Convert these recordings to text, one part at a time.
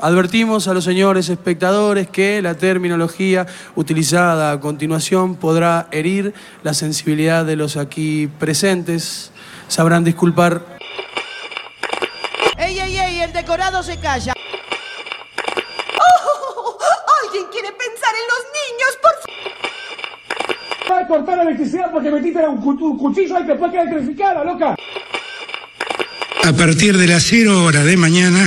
Advertimos a los señores espectadores que la terminología utilizada a continuación podrá herir la sensibilidad de los aquí presentes. Sabrán disculpar. ¡Ey, ey, ey! El decorado se calla. ¡Oh! ¿Alguien quiere pensar en los niños, por favor? Va a cortar la electricidad porque metiste un, un cuchillo ahí que después queda electrificada, loca. A partir de las 0 horas de mañana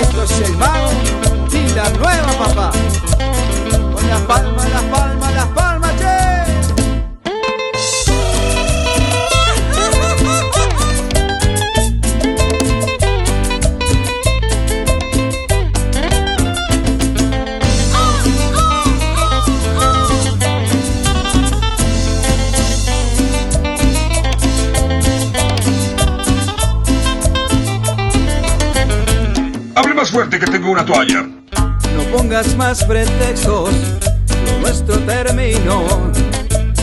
Esto es el mago y la nueva papá. Con las palmas, las palmas, las palmas, Fuerte que tengo una toalla. No pongas más pretextos, lo nuestro terminó.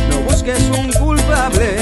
No busques un culpable,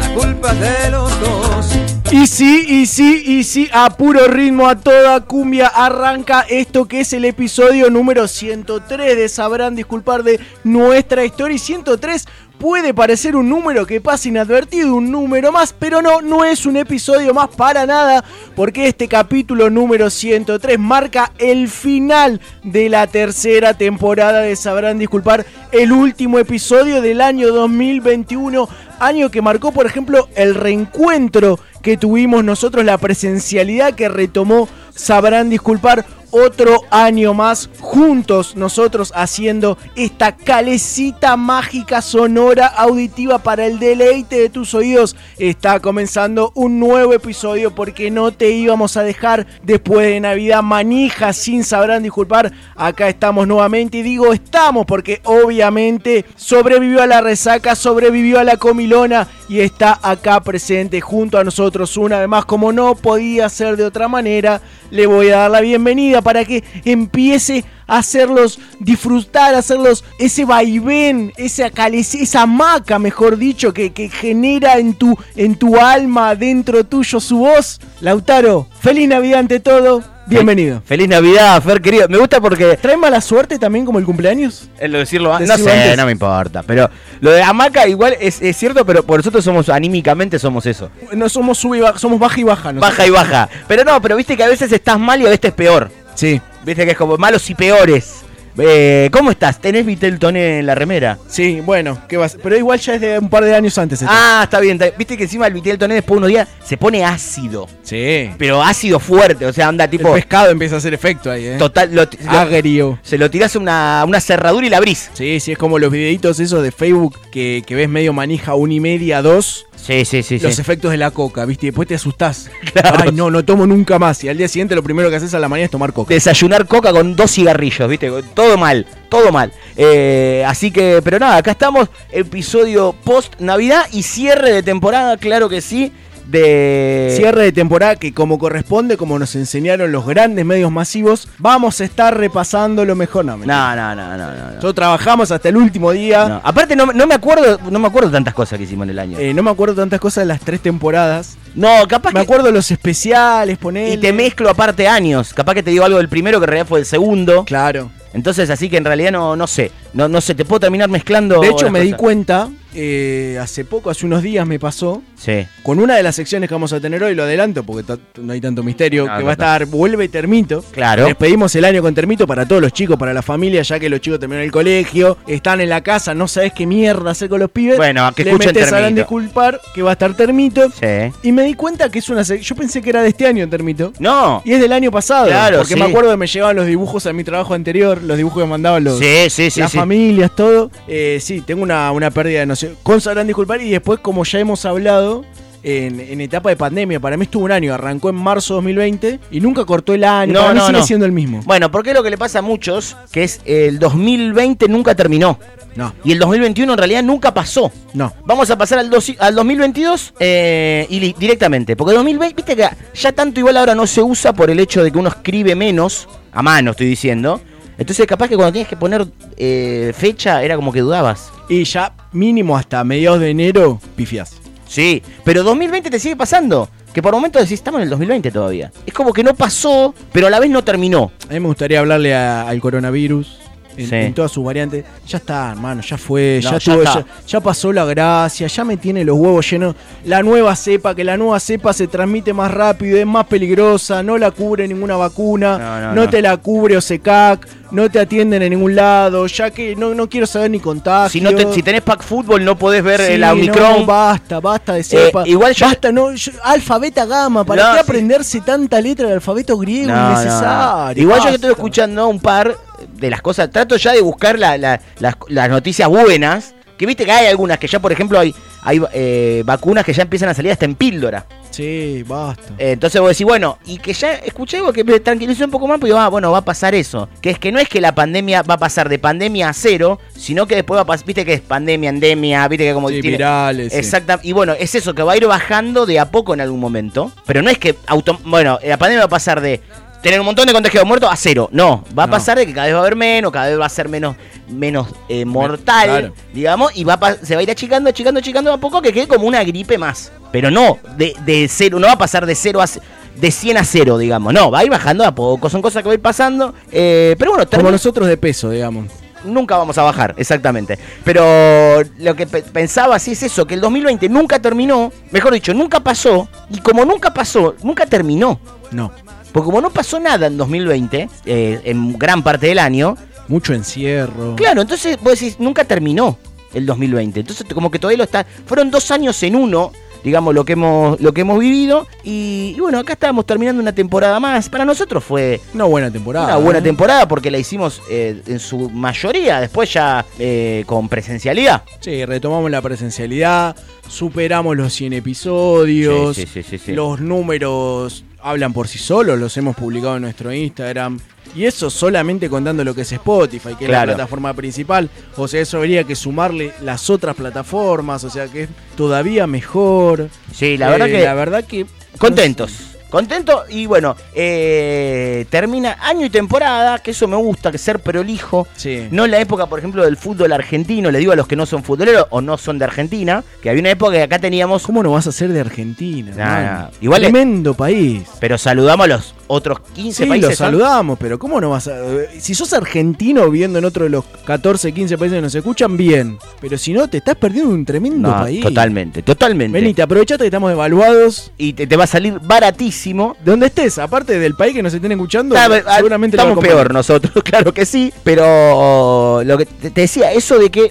la culpa es de los dos. Y sí, y sí, y sí, a puro ritmo, a toda cumbia, arranca esto que es el episodio número 103 de Sabrán Disculpar de nuestra historia. Y 103 puede parecer un número que pasa inadvertido, un número más, pero no, no es un episodio más para nada, porque este capítulo número 103 marca el final de la tercera temporada de Sabrán Disculpar, el último episodio del año 2021, año que marcó, por ejemplo, el reencuentro que tuvimos nosotros, la presencialidad que retomó, sabrán disculpar, otro año más juntos nosotros haciendo esta calecita mágica sonora auditiva para el deleite de tus oídos. Está comenzando un nuevo episodio porque no te íbamos a dejar después de Navidad manija sin sabrán disculpar. Acá estamos nuevamente y digo estamos porque obviamente sobrevivió a la resaca, sobrevivió a la comilona y está acá presente junto a nosotros una vez más como no podía ser de otra manera. Le voy a dar la bienvenida para que empiece a hacerlos disfrutar, a hacerlos ese vaivén, esa esa hamaca, mejor dicho, que, que genera en tu, en tu alma, dentro tuyo, su voz. Lautaro, feliz Navidad ante todo. Bienvenido. Feliz Navidad, Fer querido. Me gusta porque. ¿Trae mala suerte también como el cumpleaños? Es lo decirlo, no Decirlo sé, antes. no me importa. Pero lo de Hamaca igual es, es cierto, pero por nosotros somos anímicamente somos eso. No somos sub y baja, somos baja y baja. nosotros. Baja y baja. Pero no, pero viste que a veces estás mal y a veces peor. Sí. Viste que es como malos y peores. Eh, ¿Cómo estás? ¿Tenés Vitel Toné en la remera? Sí, bueno, ¿qué vas? Pero igual ya es de un par de años antes. esto. Ah, está bien. está- Viste que encima el Vitel Toné después de unos días se pone ácido. sí. Pero ácido fuerte, o sea, anda El tipo. pescado empieza a hacer efecto ahí, ¿eh? Total, lo- lo- Agrio. se lo tirás a una, una cerradura y la abrís. Sí, sí, es como los videitos esos de Facebook que, que ves medio manija una y media, dos. Sí, sí, sí. los efectos de la coca, ¿viste? Y después te asustás. Claro. Ay, no, no tomo nunca más. Y al día siguiente lo primero que haces a la mañana es tomar coca. desayunar coca con dos cigarrillos, ¿viste? Todo mal, todo mal. Eh, así que, pero nada, acá estamos, episodio post Navidad y cierre de temporada, claro que sí, de... Cierre de temporada que como corresponde, como nos enseñaron los grandes medios masivos, vamos a estar repasando lo mejor. No. No, no, no, no, no. no. Nosotros trabajamos hasta el último día. No. Aparte no, no me acuerdo, no me acuerdo tantas cosas que hicimos en el año. Eh, no me acuerdo tantas cosas de las tres temporadas. no, capaz Me que... acuerdo los especiales, poner. Y te mezclo aparte años. Capaz que te digo algo del primero que en realidad fue el segundo. Claro. Entonces, así que en realidad no, no sé. No, no sé, te puedo terminar mezclando. De hecho, me di cuenta, eh, hace poco, hace unos días me pasó, Sí. con una de las secciones que vamos a tener hoy, lo adelanto porque no hay tanto misterio, No, que va a estar Vuelve Termito. Claro. Despedimos el año con Termito para todos los chicos, para la familia, ya que los chicos terminaron el colegio, están en la casa, no sabes qué mierda hacer con los pibes. Bueno, que Le escuchen metes a Termito. disculpar que va a estar Termito. Sí. Y me di cuenta que es una sec- Yo pensé que era de este año Termito. No. Y es del año pasado. Claro, Porque sí. me acuerdo que me llegaban los dibujos a mi trabajo anterior, los dibujos que mandaban los, Sí, sí, sí. las familias, todo. Eh, sí, tengo una, una pérdida de noción. Con sabrán disculpar y después, como ya hemos hablado, en, en etapa de pandemia. Para mí estuvo un año, arrancó en marzo 2020 y nunca cortó el año. No, Para mí no, sigue no. siendo el mismo. Bueno, porque es lo que le pasa a muchos, que es el 2020 nunca terminó. No. Y el 2021 en realidad nunca pasó. No. Vamos a pasar al, doci- al 2022 eh, y directamente. Porque 2020, viste que ya tanto igual ahora no se usa por el hecho de que uno escribe menos, a mano estoy diciendo. Entonces capaz que cuando tienes que poner eh, fecha era como que dudabas. Y ya mínimo hasta mediados de enero pifias. Sí, pero 2020 te sigue pasando. Que por momentos decís, estamos en el 2020 todavía. Es como que no pasó, pero a la vez no terminó. A mí me gustaría hablarle a- al coronavirus. En, Sí. en todas sus variantes. Ya está, hermano, ya fue, No, ya, ya tuvo- ya- ya pasó la gracia, ya me tiene los huevos llenos. La nueva cepa, que la nueva cepa se transmite más rápido, es más peligrosa, no la cubre ninguna vacuna, No, no, no, no. te la cubre OSECAC, no te atienden en ningún lado, ya que no, no quiero saber ni contagios. Si, no te- si tenés pack fútbol no podés ver Sí, el no, Omicron. basta, basta de cepa. Eh, igual yo- basta, no, yo- alfa, beta, gamma. ¿Para qué sí. aprenderse tanta letra del alfabeto griego innecesario? Igual yo que estoy escuchando un par de las cosas. Trato ya de buscar la- la- las, las noticias buenas. Que viste que hay algunas que ya, por ejemplo, hay, hay eh, vacunas que ya empiezan a salir hasta en píldora. Sí, basta. Eh, entonces vos decís, bueno, y que ya escuché algo que me tranquilizó un poco más, porque digo, ah, bueno, va a pasar eso. Que es que no es que la pandemia va a pasar de pandemia a cero, sino que después va a pasar, viste que es pandemia, endemia, viste que como Sí, tiene... virales, sí. Exacta, y bueno, es eso, que va a ir bajando de a poco en algún momento. Pero no es que, auto, bueno, la pandemia va a pasar de tener un montón de contagiados muertos a cero. No, va a No. pasar de que cada vez va a haber menos, cada vez va a ser menos, menos eh, mortal, claro. digamos, y va a se va a ir achicando, achicando, achicando a poco que quede como una gripe más. Pero no, de, de cero, no va a pasar de cero a de 100 a 0, digamos. No, va a ir bajando a poco, son cosas que va a ir pasando. eh, pero bueno, Como nosotros de peso, digamos. nunca vamos a bajar, exactamente. Pero lo que pe- pensaba sí es eso, que el 2020 nunca terminó, mejor dicho, nunca pasó, y como nunca pasó, nunca terminó. No. Porque como no pasó nada en 2020, eh, en gran parte del año, Mucho encierro. claro, entonces vos decís, nunca terminó el 2020. Entonces como que todavía lo está... Fueron dos años en uno, digamos, lo que hemos, lo que hemos vivido. Y, y bueno, acá estábamos terminando una temporada más. Para nosotros fue Una buena temporada. una buena ¿eh? temporada porque la hicimos eh, en su mayoría, después ya eh, con presencialidad. Sí, retomamos la presencialidad, superamos los 100 episodios, Sí, sí, sí, sí, sí. los números hablan por sí solos, los hemos publicado en nuestro Instagram. Y eso solamente contando lo que es Spotify, que es la plataforma principal. O sea, eso habría que sumarle las otras plataformas, o sea que es todavía mejor. Sí, la Eh, verdad que... La verdad que... Contentos. Contentos y bueno, eh, termina año y temporada, que eso me gusta, que ser prolijo. Sí. No en la época, por ejemplo, del fútbol argentino, le digo a los que no son futboleros o no son de Argentina, que había una época que acá teníamos... ¿Cómo no vas a ser de Argentina? Nah. Igual es- Tremendo país. Pero saludamos a los otros 15 Sí, países. lo ¿son? saludamos, pero ¿cómo no vas a.? eh, Si sos argentino viviendo en otro de los 14, 15 países que nos escuchan, bien. Pero si no, te estás perdiendo un tremendo No, país. totalmente, totalmente. Venite, aprovechate que estamos evaluados. Y te, te va a salir baratísimo. De donde estés, aparte del país que nos estén escuchando, Ah, seguramente estamos peor nosotros, claro que sí. Pero lo que te te decía, eso de que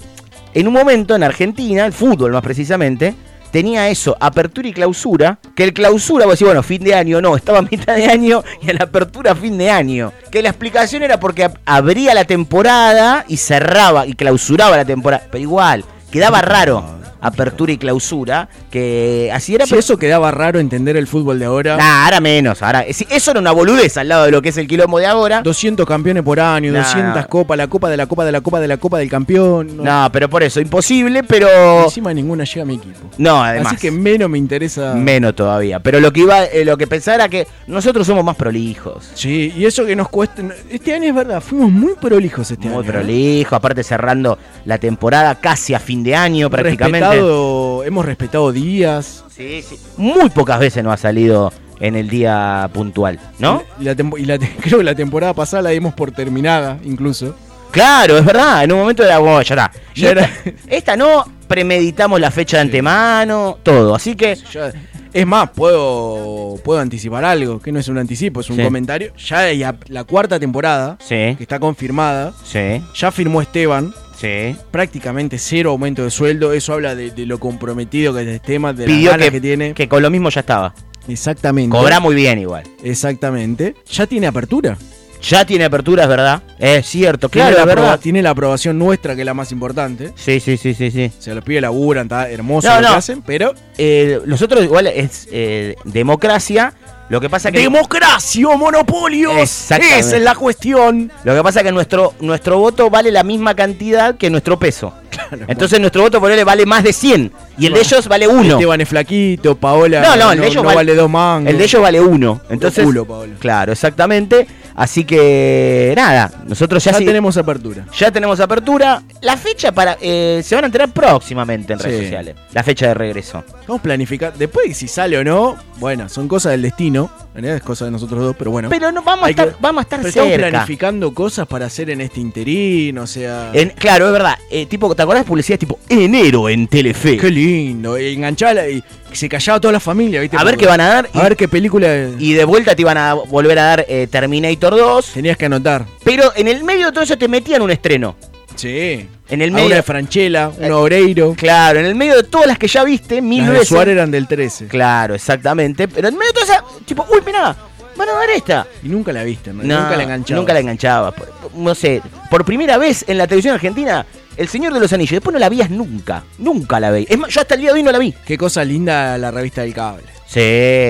en un momento en Argentina, el fútbol más precisamente, tenía eso, apertura y clausura. Que el clausura, vos decís, bueno, fin de año, no, estaba a mitad de año y en la apertura fin de año. Que la explicación era porque ab- abría la temporada y cerraba y clausuraba la temporada. Pero igual, quedaba raro. Apertura y clausura, que así era. Si eso quedaba raro entender el fútbol de ahora. Nah, ahora menos. Ahora, eso era una boludez al lado de lo que es el quilombo de ahora. 200 campeones por año, Nah, 200 nah. copas, la copa de la copa de la copa de la copa del campeón. No, pero por eso, imposible, pero. Encima ninguna llega a mi equipo. No, además. Así que menos me interesa. Menos todavía. Pero lo que iba, eh, lo que pensaba era que nosotros somos más prolijos. Sí, y eso que nos cuesta. Este año es verdad, fuimos muy prolijos este Muy año. ¿eh? prolijos, aparte cerrando la temporada casi a fin de año prácticamente. Respetado, hemos respetado días. Sí, sí. Muy pocas veces nos ha salido en el día puntual, ¿no? Y la tempo- y la te- creo que la temporada pasada la dimos por terminada, incluso. Claro, es verdad. En un momento era, bueno, ya está. Esta, esta no, premeditamos la fecha de antemano, todo. Así que Ya- es más, puedo, puedo anticipar algo, que no es un anticipo, es un Sí. comentario. Ya la cuarta temporada, Sí, que está confirmada, sí, ya firmó Esteban, sí. prácticamente cero aumento de sueldo. Eso habla de, de lo comprometido que es el tema, de Pidió ganas que, que, tiene. que con lo mismo ya estaba. Exactamente. Cobra muy bien igual. Exactamente. Ya tiene apertura. Ya tiene apertura, es verdad. Es cierto, Tiene, claro, la es verdad. aproba- tiene la aprobación nuestra, que es la más importante. Sí, sí, sí, sí, sí. Se los pide laburan, está hermoso No, lo no. que hacen, pero. Eh, los otros igual es eh, democracia. Lo que pasa que. ¡Democracia o monopolios! Esa es la cuestión. Lo que pasa es que nuestro, nuestro voto vale la misma cantidad que nuestro peso. Entonces nuestro voto por él vale más de 100. Y el de ellos vale 1. Esteban es flaquito, Paola No, no, el de ellos no vale, vale dos mangos. El de ellos vale 1. Entonces, culo, Paola. claro, exactamente. Así que nada, nosotros ya, Ya tenemos apertura. ya tenemos apertura. La fecha para eh, se van a enterar próximamente en redes Sí. sociales. La fecha de regreso. Vamos a planificar. Después, si sale o no, bueno, son cosas del destino. En realidad es cosa de nosotros dos, pero bueno. Pero no vamos a estar, que- vamos a estar Pero estamos cerca. planificando cosas para hacer en este interín, o sea. En- claro, es verdad. Eh, tipo, ¿te acordás de publicidades tipo enero en Telefe? Qué lindo. Y enganchala y se callaba toda la familia, ¿viste? A ver Porque- qué van a dar. A ver qué película Y de vuelta te iban a volver a dar eh, Terminator 2. tenías que anotar. Pero en el medio de todo eso te metían un estreno. Sí. En el medio. Una de Franchella, un Eh, Obreiro. Claro, en el medio de todas las que ya viste, mil Las de veces. Suárez eran del 13. Claro, exactamente. Pero en medio de todas esas, tipo, uy, mirá, van a dar esta. Y nunca la viste, ¿no? No, nunca la enganchaba. Nunca la enganchaba. Por- por- No sé, por primera vez en la televisión argentina, El Señor de los Anillos. Después no la vías nunca. Nunca la veis. Es más, yo hasta el día de hoy no la vi. Qué cosa linda la revista del cable. Sí,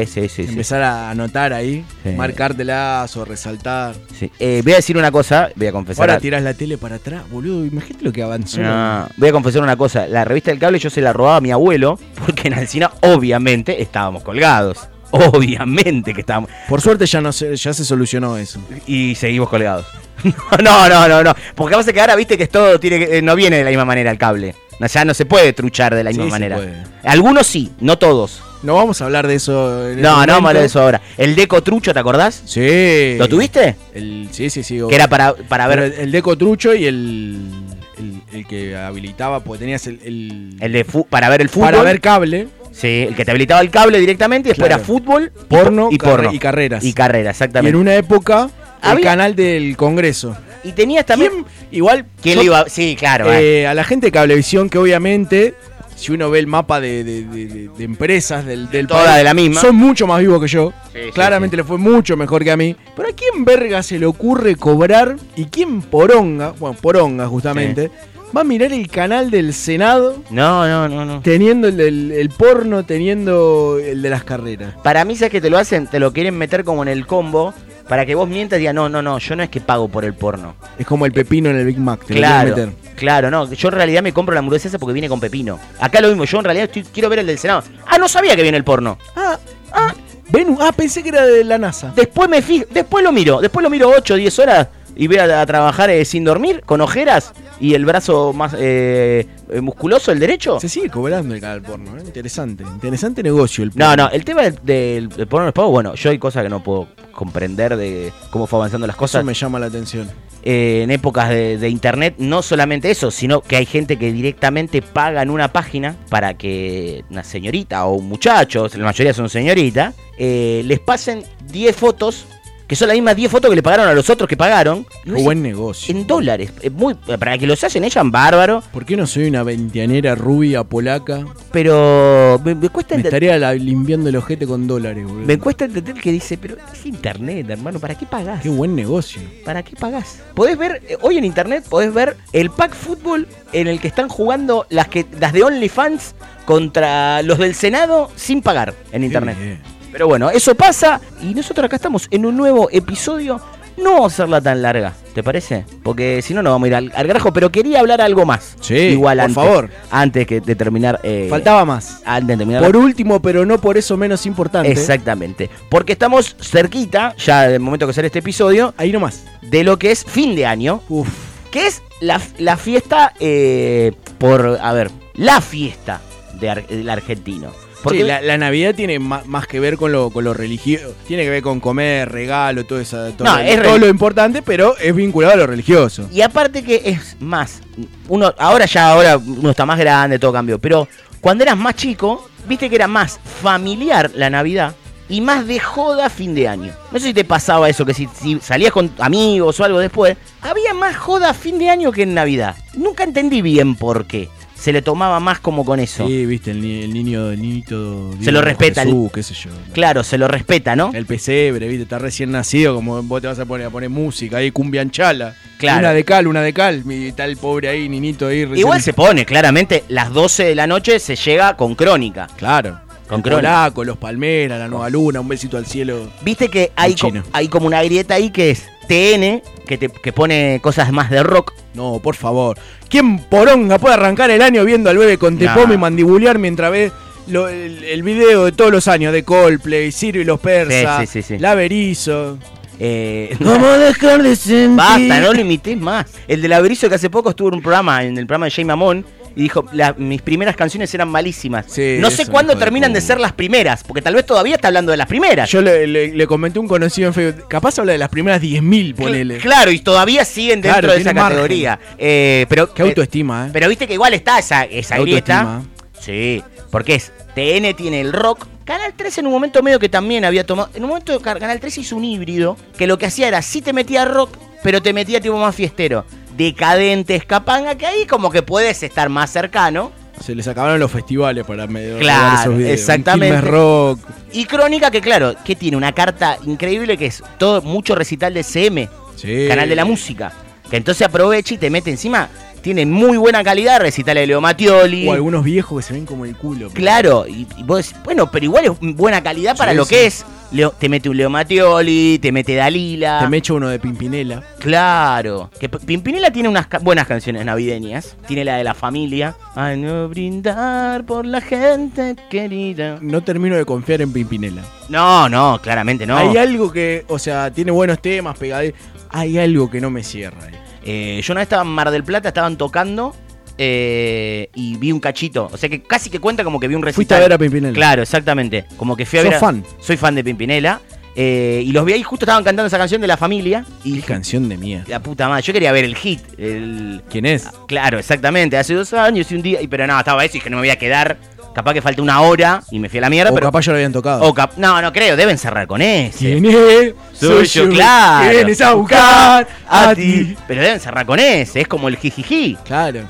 sí, sí. sí. Empezar a anotar ahí, Sí. marcártelas o resaltar. Sí. Eh, voy a decir una cosa, voy a confesar. Ahora tirás la tele para atrás, boludo. Imagínate lo que avanzó. No, voy a confesar una cosa. La revista del cable yo se la robaba a mi abuelo, porque en Alcina obviamente estábamos colgados. Obviamente que estábamos. Por suerte ya no se, ya se solucionó eso. Y seguimos colgados. No, no, no, no. Porque pasa que ahora viste que es todo tiene que- eh, no viene de la misma manera el cable. No, Ya no se puede truchar de la misma manera. Algunos sí, no todos. No vamos a hablar de eso. en este No, no vamos a hablar de eso ahora. El deco trucho, ¿te acordás? Sí. ¿Lo tuviste? El, sí, sí, sí. Que era para, para ver el, el deco trucho y el, el, el que habilitaba, porque tenías el, el- el de para ver el fútbol. para ver cable, Sí, el que te habilitaba el cable directamente y después Claro. era fútbol, porno, y, porno. y carreras. Y carrera, y exactamente. en una época el Había- canal del Congreso. Y tenías también. ¿Quién? Igual. ¿Quién yo- le iba? Sí, claro. eh. eh, a la gente de Cablevisión, que obviamente, si uno ve el mapa de, de- de- de- de empresas del, del Todas país, de la misma. son mucho más vivos que yo. Sí, sí, Claramente le fue mucho mejor que a mí. Pero ¿a quién verga se le ocurre cobrar? ¿Y quién poronga? Bueno, poronga justamente. Va a mirar el canal del Senado No, no, no, no. teniendo el, el- el porno, teniendo el de las carreras. Para mí, ¿sabes que te lo hacen? Te lo quieren meter como en el combo para que vos mientas y digas, no, no, no, yo no es que pago por el porno. Es como el pepino en el Big Mac. Te Claro, meter. claro, no. Yo en realidad me compro la hamburguesa porque viene con pepino. Acá lo mismo, yo en realidad estoy- quiero ver el del Senado. Ah, no sabía que viene el porno. Ah, ah, Venus. Ah, pensé que era de la NASA. Después me fijo, después lo miro, después lo miro 8 o 10 horas y voy a, a trabajar eh, sin dormir, con ojeras y el brazo más eh, eh, musculoso, el derecho. Se sigue cobrando el canal porno, ¿eh? Interesante. Interesante negocio el No, porno. no, el tema del, del, del porno no es pago, bueno, yo hay cosas que no puedo comprender de cómo fue avanzando las Eso cosas. me llama la atención. eh, en épocas de, de internet, no solamente eso, sino que hay gente que directamente paga en una página para que una señorita o un muchacho, la mayoría son señoritas, eh, les pasen 10 fotos, que son las mismas 10 fotos que le pagaron a los otros que pagaron, Qué buen negocio. en dólares. Es muy, para que los hacen echan bárbaro, ¿Por qué no soy una veinteanera rubia polaca? pero me, me cuesta entender. estaría la- limpiando el ojete con dólares, boludo. Me cuesta entender que dice, pero es internet, hermano, ¿para qué pagás? Qué buen negocio. ¿Para qué pagás? Podés ver, eh, hoy en internet podés ver el pack fútbol en el que están jugando las que las de OnlyFans contra los del Senado sin pagar en internet. bien. Pero bueno, eso pasa y nosotros acá estamos en un nuevo episodio. No vamos a hacerla tan larga, ¿te parece? Porque si no, no vamos a ir al, al grajo. Pero quería hablar algo más. Sí, Igual por antes, favor. Antes que de terminar. eh, Faltaba más. Antes de terminar. Por último, pero no por eso menos importante. Exactamente. Porque estamos cerquita, ya del momento que sale este episodio, Ahí nomás. de lo que es fin de año. Uf. que es la, la fiesta eh, por, a ver, la fiesta de ar- del argentino. Porque Sí, la, la Navidad tiene más, que ver con lo, con lo religioso. Tiene que ver con comer, regalo, todo, esa, todo, No, es todo lo importante, pero es vinculado a lo religioso. Y aparte que es más, uno, ahora ya, ahora uno está más grande, todo cambió, pero cuando eras más chico, viste que era más familiar la Navidad y más de joda fin de año. No sé si te pasaba eso, que si, si salías con amigos o algo después, había más joda fin de año que en Navidad. Nunca entendí bien por qué. Se le tomaba más como con eso. Sí, viste, el, ni- el niño, el niñito. Se lo respeta el- Jesús, qué sé yo. Claro, se lo respeta, ¿no? El pesebre, viste, está recién nacido, como vos te vas a poner a poner música ahí, cumbianchala. Claro. Una de cal, una de cal. Y está el pobre ahí, ninito ahí. recién- Igual se pone, claramente, las 12 de la noche se llega con crónica. Claro. Con. Polaco, los Palmeras, la Nueva Luna, un besito al cielo. Viste que hay, co- hay como una grieta ahí que es TN, que, te, que pone cosas más de rock. No, por favor. ¿Quién poronga puede arrancar el año viendo al bebé con Nah. tepome y mandibulear mientras ve lo- el, el video de todos los años de Coldplay, Ciro y los persas, Sí, sí, sí? Eh, ¿Cómo dejar de sentir? Basta, no lo imites más. El de Laberizo que hace poco estuvo en un programa, en el programa de Jay Mamón, y dijo, "La- mis primeras canciones eran malísimas. Sí, no sé cuándo de terminan de ser las primeras, porque tal vez todavía está hablando de las primeras. Yo le, le- le comenté a un conocido en Facebook, capaz habla de las primeras 10.000, ponele. Claro, y todavía siguen dentro Claro, de esa categoría. Eh, pero, Qué autoestima, ¿eh? Pero viste que igual está esa, esa Qué grieta. autoestima. Sí, porque es TN tiene el rock. Canal 3 en un momento medio que también había tomado. En un momento Canal 3 hizo un híbrido que lo que hacía era sí te metía rock, pero te metía tipo más fiestero. Decadente, escapanga, que ahí como que puedes estar más cercano. Se les acabaron los festivales para medio Claro, esos videos. Exactamente. Rock. Y Crónica, que claro, que tiene una carta increíble que es todo mucho recital de CM, Sí. canal de la música. Que entonces aprovecha y te mete encima. Tiene muy buena calidad recital de Leo Mattioli. O algunos viejos que se ven como el culo. Claro, y, y vos decís, bueno, pero igual es buena calidad para Sí, lo sí. que es. Leo- te mete un Leo Mattioli, te mete Dalila. Te me echo uno de Pimpinela. Claro. Que Pimpinela tiene unas ca- buenas canciones navideñas. Tiene la de la familia. Ay, no brindar por la gente querida. No termino de confiar en Pimpinela. No, no, claramente no. Hay algo que, o sea, tiene buenos temas, pegadillas. Hay algo que no me cierra. Eh, yo una vez estaba en Mar del Plata, estaban tocando eh, y vi un cachito. O sea que casi que cuenta como que vi un recital. Fuiste a ver a Pimpinela. Claro, exactamente. Como que fui a ¿Sos ver. a- fan? Soy fan de Pimpinela. eh, y los vi ahí, justo estaban cantando esa canción de la familia. Y Qué dije, canción de mierda. la puta madre, yo quería ver el hit. El... ¿Quién es? Claro, exactamente. Hace dos años y un día. y- Pero no, estaba eso y que no me voy a quedar. Capaz que falta una hora y me fui a la mierda. O pero capaz ya lo habían tocado. o cap- no, no creo, deben cerrar con ese. ¿Quién es? Soy yo, claro. vienes a buscar a ti. Pero deben cerrar con ese, es como el jijiji. Claro.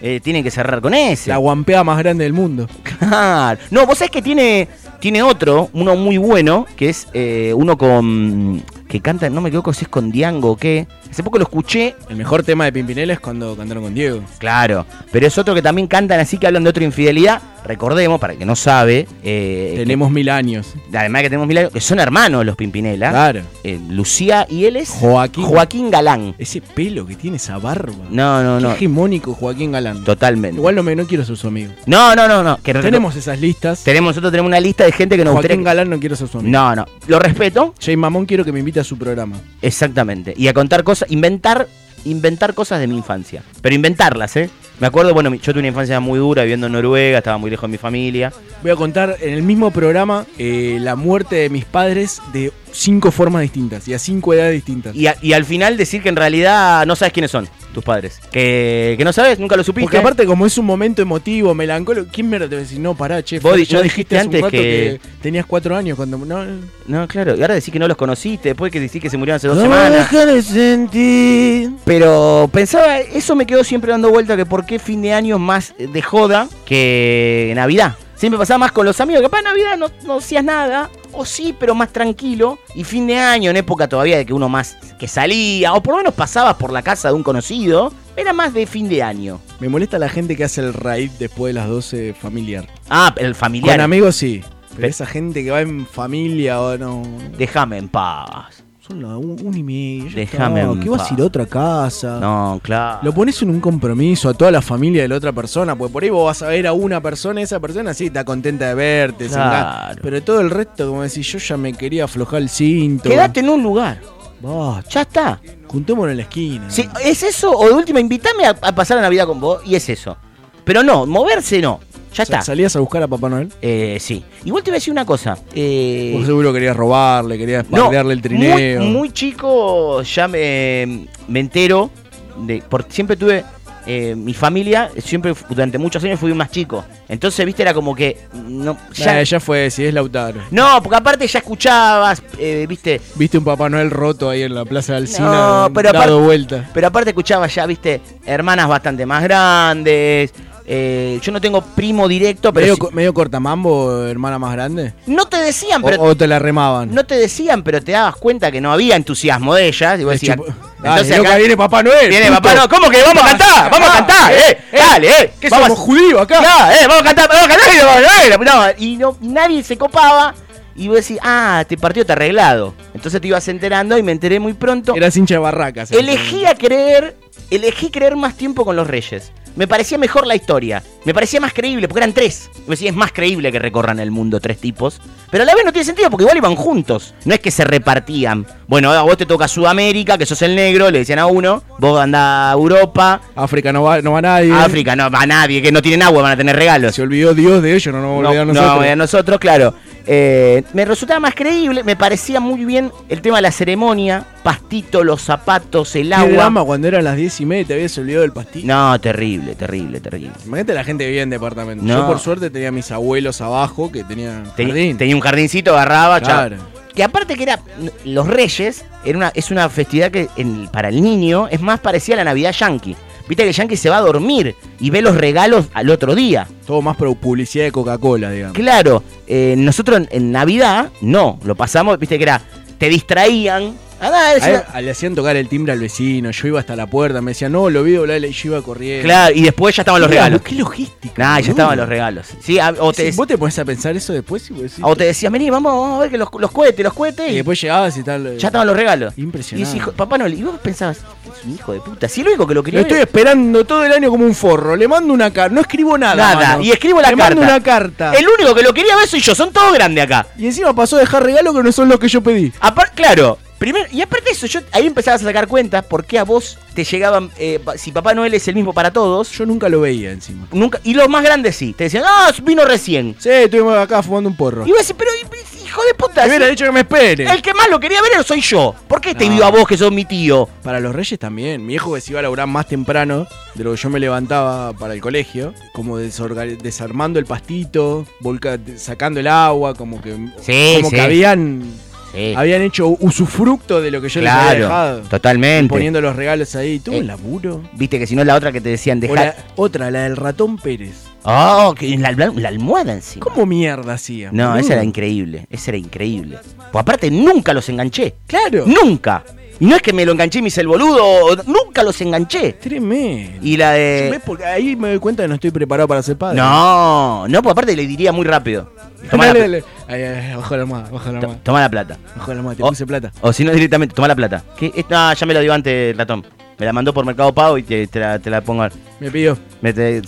Eh, tienen que cerrar con ese. La guampea más grande del mundo. Claro. No, vos sabés que tiene, tiene otro, uno muy bueno, que es eh, uno con. que canta, no me equivoco si es con Diango o qué. Hace poco lo escuché. El mejor tema de Pimpinela es cuando cantaron con Diego. Claro. Pero es otro que también cantan así que hablan de otra infidelidad. Recordemos, para el que no sabe. eh, Tenemos mil años. además que tenemos mil años, que son hermanos los Pimpinela. Claro. Eh, Lucía y él es. Joaquín. Joaquín Galán. Ese pelo que tiene, esa barba. No, no, Qué no. hegemónico Joaquín Galán. Totalmente. Igual no, me, no quiero ser su amigo. No, no, no, no. Que Tenemos esas listas. tenemos, nosotros tenemos una lista de gente que nos Joaquín gustaría. Galán no quiero ser su amigo. No, no. Lo respeto. Jay Mamón quiero que me invite a su programa. Exactamente. Y a contar cosas, inventar, inventar cosas de mi infancia. Pero inventarlas, ¿eh? Me acuerdo, bueno, yo tuve una infancia muy dura viviendo en Noruega, estaba muy lejos de mi familia. Voy a contar en el mismo programa eh, la muerte de mis padres de cinco formas distintas y a cinco edades distintas. Y, a- y al final decir que en realidad no sabes quiénes son tus padres. Que, que no sabes, nunca lo supiste. Porque aparte, como es un momento emotivo, melancólico, ¿quién mierda te va a decir? No, pará, che. Vos ya dijiste hace un antes rato que- tenías cuatro años cuando. No, No, claro. Y ahora decís que no los conociste, después que decís que se murieron hace dos No semanas. de sentir. Pero pensaba, eso me quedó siempre dando vuelta, que por qué fin de año más de joda que Navidad. Siempre pasaba más con los amigos, capaz en Navidad no, no hacías nada, o sí, pero más tranquilo. Y fin de año, en época todavía de que uno más que salía, o por lo menos pasabas por la casa de un conocido, era más de fin de año. Me molesta la gente que hace el raid después de las 12 familiar. Ah, el familiar. Con amigos sí. Pero Pe- esa gente que va en familia o no. Déjame en paz. Son las un, un y media. Déjame en ¿Qué vas a ir a otra casa? No, claro. Lo pones en un compromiso a toda la familia de la otra persona, porque por ahí vos vas a ver a una persona y esa persona sí está contenta de verte, Claro. pero todo el resto, como decís, yo ya me quería aflojar el cinto. Quédate en un lugar. Basta, Ya está. juntémonos en la esquina. Sí, es eso, o de última, invítame a, a pasar la Navidad con vos, y es eso. Pero no, moverse no. Ya está. ¿Salías a buscar a Papá Noel? Eh, sí. Igual te voy a decir una cosa. Eh, Vos seguro querías robarle, querías no, pardearle el trineo. Muy, muy chico ya me, me entero. De, porque siempre tuve. eh, mi familia, siempre durante muchos años fui más chico. Entonces, viste, era como que. No, ya, Eh, ya fue, si es Lautaro. no porque aparte ya escuchabas, eh, viste. Viste un Papá Noel roto ahí en la plaza de Alcina, No, pero dado aparte- vuelta. Pero aparte escuchabas ya, viste, hermanas bastante más grandes. Eh, yo no tengo primo directo, pero medio, co- medio cortamambo, hermana más grande. no te decían, pero o te la remaban. no te decían, pero te dabas cuenta que no había entusiasmo de ellas. Y vos decías, chupo- entonces Dale, loca, acá- viene Papá Noel. Viene puto. papá, no, ¿cómo que vamos a cantar? Vamos a cantar, eh, dale, eh. ¿Qué vamos somos judíos acá? Ya, eh, vamos a cantar, vamos a cantar y vamos a cantar. No, y no, y nadie se copaba. Y vos decís, ah, este partido está arreglado. Entonces te ibas enterando y me enteré muy pronto. Eras hincha de barracas. Elegí a creer, elegí creer más tiempo con los Reyes. Me parecía mejor la historia. Me parecía más creíble, porque eran tres. Me decía, es más creíble que recorran el mundo tres tipos. Pero a la vez no tiene sentido, porque igual iban juntos. No es que se repartían. Bueno, a vos te toca Sudamérica, que sos el negro, le decían a uno. Vos andás a Europa. África no va, no va nadie. África no va nadie, que no tienen agua, van a tener regalos. Se olvidó Dios de ellos, no nos No, olvidó a no, nosotros. a nosotros, claro. Eh, me resultaba más creíble, me parecía muy bien el tema de la ceremonia, pastito, los zapatos, el Qué agua. drama cuando eran las diez y media te habías olvidado del pastillo. No, terrible, terrible, terrible. Imagínate la gente que vivía en departamento. No. Yo por suerte tenía mis abuelos abajo que tenían Ten- jardín. tenía un jardincito, agarraba, chao. Claro. Que aparte que era los Reyes, era una, es una festividad que en- para el niño es más parecida a la Navidad Yankee. Viste que el Yankee se va a dormir y ve los regalos al otro día. Todo más publicidad de Coca-Cola, digamos. Claro, eh, nosotros en, en Navidad no, lo pasamos, viste que era, te distraían. Ah, él- una- le hacían tocar el timbre al vecino, yo iba hasta la puerta, me decían, no, lo vi doblar y yo iba corriendo. Claro, y después ya estaban los Qué regalos. Qué logística. Nah, ya estaban los regalos. Sí, a- o, te, Sí, vos te pones a pensar eso después y vos decís- o te decían, vení, vamos, vamos a ver que los, los cohetes, los cohetes. y Y después llegabas y tal. ya estaban los regalos. Y Impresionante. decís, "Hijo- Papá Noel, y vos pensabas, es un hijo de puta. Si lo único que lo Lo quería estoy ver- esperando todo el año como un forro. Le mando una carta. No escribo nada. Nada, mano. y escribo la Le carta. mando una carta. El único que lo quería ver soy yo, son todos grandes acá. Y encima pasó a dejar regalos que no son los que yo pedí. Aparte, claro, primero, y aparte de eso, yo ahí empezabas a sacar cuentas por qué a vos te llegaban, eh, si Papá Noel es el mismo para todos, Yo nunca lo veía encima. nunca, y los más grandes sí, te decían, ah, vino recién. Sí, estuvimos acá fumando un porro. Y vos decís, pero hijo de puta, Me hubiera dicho que me espere. el que más lo quería ver soy yo. ¿Por qué te No. vio a vos que sos mi tío? Para los reyes también. Mi hijo que se iba a laburar más temprano de lo que yo me levantaba para el colegio. Como desarmando el pastito, volca- sacando el agua, como que, Sí, como sí. que habían, Sí. habían hecho usufructo de lo que yo les había dejado. Totalmente. Poniendo los regalos ahí. Todo Eh, un laburo. Viste que si no es la otra que te decían dejar. otra, la del ratón Pérez. Oh, que la, la- la almohada encima. ¿Cómo mierda hacía? No, esa era increíble. Esa era increíble. Pues aparte, nunca los enganché. Claro. Nunca. Y no es que me lo enganché y me hice el boludo. Nunca los enganché. Tremendo. Y la de. porque ahí me doy cuenta que no estoy preparado para ser padre. No, no, pues aparte le diría muy rápido. Toma la, Dale, pla- dale. Ay, ay, bajo la almohada, bajo la almohada. toma la plata. Bajo la almohada, te O- puse plata. O si no, directamente, toma la plata. ¿Qué? Eh, No, ya me lo dio antes el ratón. Me la mandó por Mercado Pago y te, te la, te la pongo. Me pidió. Me, te-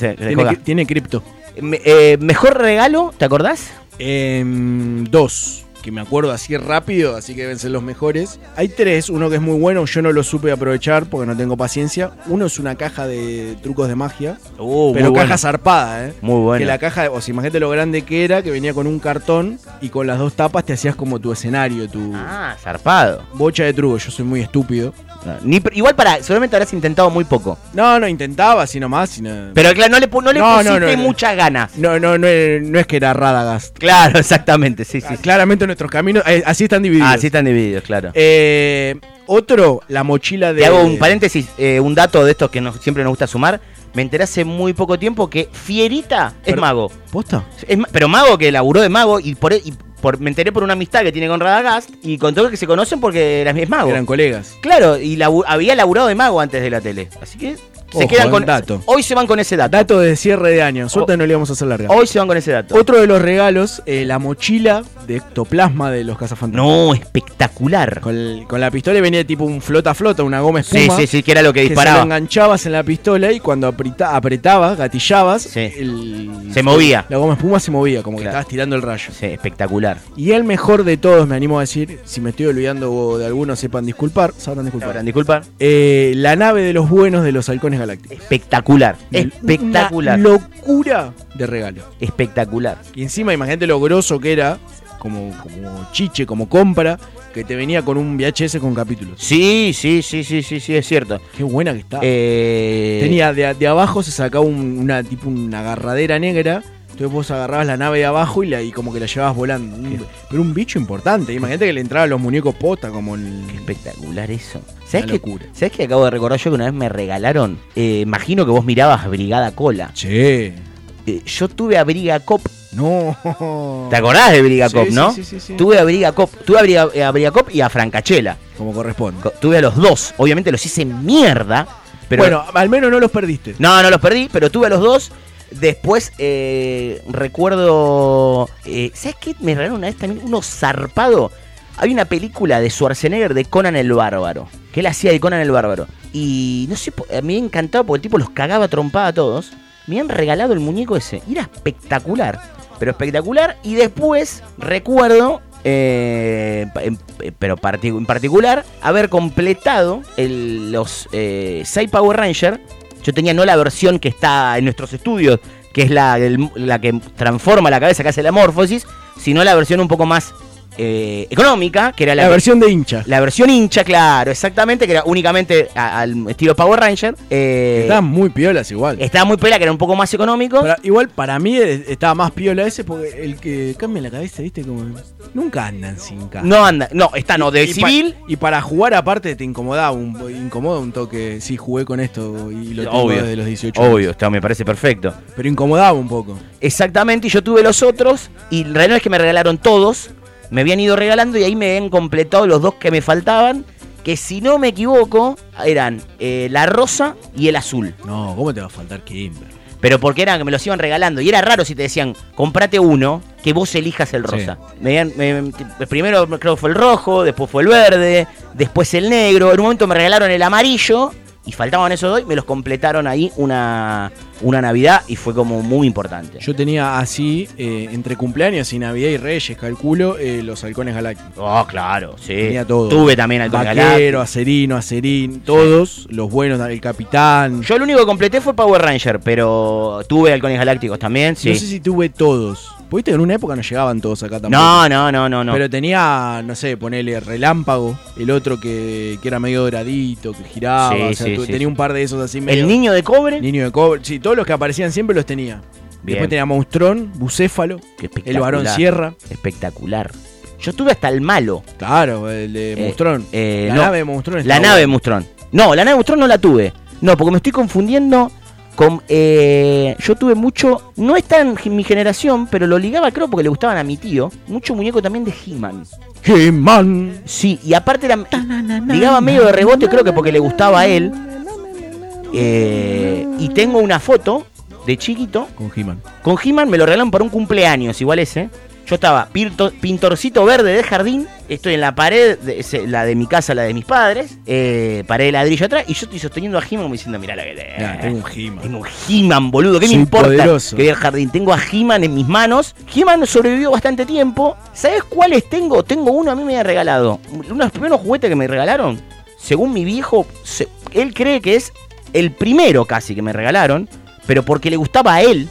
Tiene, cripto. Me- eh, mejor regalo, ¿te acordás? Em, dos, que me acuerdo así rápido, así que deben ser los mejores. Hay tres, uno que es muy bueno, yo no lo supe aprovechar porque no tengo paciencia. Uno es una caja de trucos de magia, Uh, pero caja bueno. zarpada, ¿eh? Muy bueno. Que la caja, o sea, imagínate lo grande que era, que venía con un cartón y con las dos tapas te hacías como tu escenario, tu Ah, zarpado. bocha de trucos. Yo soy muy estúpido. No, ni pr- igual para, seguramente habrás intentado muy poco. No, no, intentaba así nomás. Sino... Pero claro, no le, pu- no le No, pusiste muchas ganas. No, no, no, no es que era Radagast. Claro, exactamente, sí, sí. sí. Claramente nuestros caminos eh, así están divididos. Ah, sí están divididos, claro. Eh, otro, la mochila de. Te hago un paréntesis, eh, un dato de estos que nos- siempre nos gusta sumar. Me enteré hace muy poco tiempo que Fierita es Pero- mago. ¿Posta? Es pero mago que laburó de mago y por, e- y por- me enteré por una amistad que tiene con Radagast y con todo que se conocen porque era- es mago. Eran colegas. Claro, y labu- había laburado de mago antes de la tele. Así que se Ojo, quedan con dato. Hoy se van con ese dato. Dato de cierre de año. Suerte no le íbamos a hacer larga. Hoy se van con ese dato. Otro de los regalos, eh, la mochila de ectoplasma de los cazafantasmas. No, espectacular. Con, la pistola venía tipo un flota flota, una goma Sí, espuma. sí, sí, que era lo que Que se disparaba. lo enganchabas en la pistola y cuando apreta- apretabas, gatillabas, Sí. el- Se movía. La goma espuma se movía, como que estabas tirando el rayo. Sí, espectacular. Y el mejor de todos, me animo a decir, si me estoy olvidando de alguno, sepan disculpar, sabrán disculpar. Sabrán disculpar. Eh, la nave de los buenos de los halcones galácticos. Espectacular. Espectacular. Una locura de regalo. Espectacular. Y encima, imagínate lo grosso que era, como, como chiche, como compra, que te venía con un VHS con capítulos. Sí, sí, sí, sí, sí, sí, es cierto. Qué buena que está. Eh, Tenía de, de abajo se sacaba un- una tipo una agarradera negra. Entonces vos agarrabas la nave de abajo y, la, y como que la llevabas volando. Un- pero un bicho importante. Imagínate que le entraban los muñecos posta como el. Espectacular eso. ¿Sabes qué. ¿Sabes qué acabo de recordar yo que una vez me regalaron? Eh, imagino que vos mirabas Brigada Cola. Che. Eh, yo tuve a Briga Cop. No. ¿Te acordás de Briga Sí, Cop, sí, no? sí, sí, sí. Tuve a Briga Cop, tuve a Briga, a Briga Cop y a Francachela. Como corresponde. Co- Tuve a los dos. Obviamente los hice mierda. Pero bueno, al menos no los perdiste. No, no los perdí, pero tuve a los dos. Después eh, recuerdo. eh, ¿Sabes qué? Me regalaron una vez también uno zarpado. Hay una película de Schwarzenegger de Conan el Bárbaro. Que él hacía de Conan el Bárbaro. Y no sé, a mí me encantaba porque el tipo los cagaba trompada a todos. Me han regalado el muñeco ese. Y era espectacular. Pero espectacular. Y después recuerdo. eh, pero en particular, haber completado los eh, 6 Power Ranger yo tenía no la versión que está en nuestros estudios, que es la, la que transforma la cabeza, que hace la morfosis, sino la versión un poco más eh, económica, que era la, La versión de hincha. la versión hincha, claro, exactamente, que era únicamente a- al estilo Power Ranger. Eh, Estaban muy piolas igual. estaba muy pela, que era un poco más económico. Pero igual para mí eh, estaba más piola ese porque el que cambia la cabeza, viste, como. Nunca andan sin cara. no anda, no, está no, de Y pa- civil. y para jugar aparte te incomodaba un, incomoda un toque. Sí, jugué con esto y lo tengo Obvio, desde los 18 años. obvio, está, me parece perfecto. Pero incomodaba un poco. Exactamente, y yo tuve los otros, y la realidad es que me regalaron todos, me habían ido regalando y ahí me habían completado los dos que me faltaban, que si no me equivoco, eran eh, la rosa y el azul. No, ¿cómo te va a faltar Kimber? Pero porque eran que me los iban regalando. Y era raro si te decían, comprate uno, que vos elijas el rosa. Me habían- me- primero creo que fue el rojo, después fue el verde, después el negro. En un momento me regalaron el amarillo y faltaban esos dos y me los completaron ahí una, una Navidad y fue como muy importante. Yo tenía así, eh, entre cumpleaños y Navidad y Reyes, calculo, eh, los halcones galácticos. Oh, claro, sí. Tenía todo. Tuve también Halcón Vaquero, Galáctico. Acerín, Acerín, todos, los buenos, el capitán. Yo lo único que completé fue Power Ranger, pero tuve halcones galácticos también, sí. No sé si tuve todos. Porque en una época no llegaban todos acá tampoco. no, no, no, no, no. Pero tenía, no sé, ponele relámpago, el otro que, que era medio doradito, que giraba. Sí, o sea, sí, tu- sí, tenía un par de esos así medio. el niño de cobre. Niño de cobre. Sí, todos los que aparecían siempre los tenía. Bien. Después tenía Monstrón, Bucéfalo, el varón. Sierra. Espectacular. Yo tuve hasta el malo. Claro, el de Eh, Monstrón. eh, la no, nave de Monstrón La nave de buena. Mustrón. No, la nave de Mustrón no la tuve. No, porque me estoy confundiendo con... eh, yo tuve mucho... No está en mi generación, pero lo ligaba creo porque le gustaban a mi tío. Mucho muñeco también de He-Man. He-Man. Sí, y aparte era, ligaba medio de rebote, creo que porque le gustaba a él. Eh, y tengo una foto de chiquito Con He-Man. con He-Man, me lo regalaron para un cumpleaños, igual ese. Yo estaba pinto- pintorcito verde de jardín, estoy en la pared, de, ese- la de mi casa, la de mis padres, eh, pared de ladrillo atrás, y yo estoy sosteniendo a He-Man diciendo, mirá la que. Ya, tengo un He-Man. Tengo un He-Man, boludo, ¿qué Soy me importa poderoso. que al jardín? Tengo a He-Man en mis manos. He-Man sobrevivió bastante tiempo. ¿Sabes cuáles tengo? Tengo uno a mí me ha regalado. Uno de los primeros juguetes que me regalaron, según mi viejo, se- él cree que es el primero casi que me regalaron, pero porque le gustaba a él.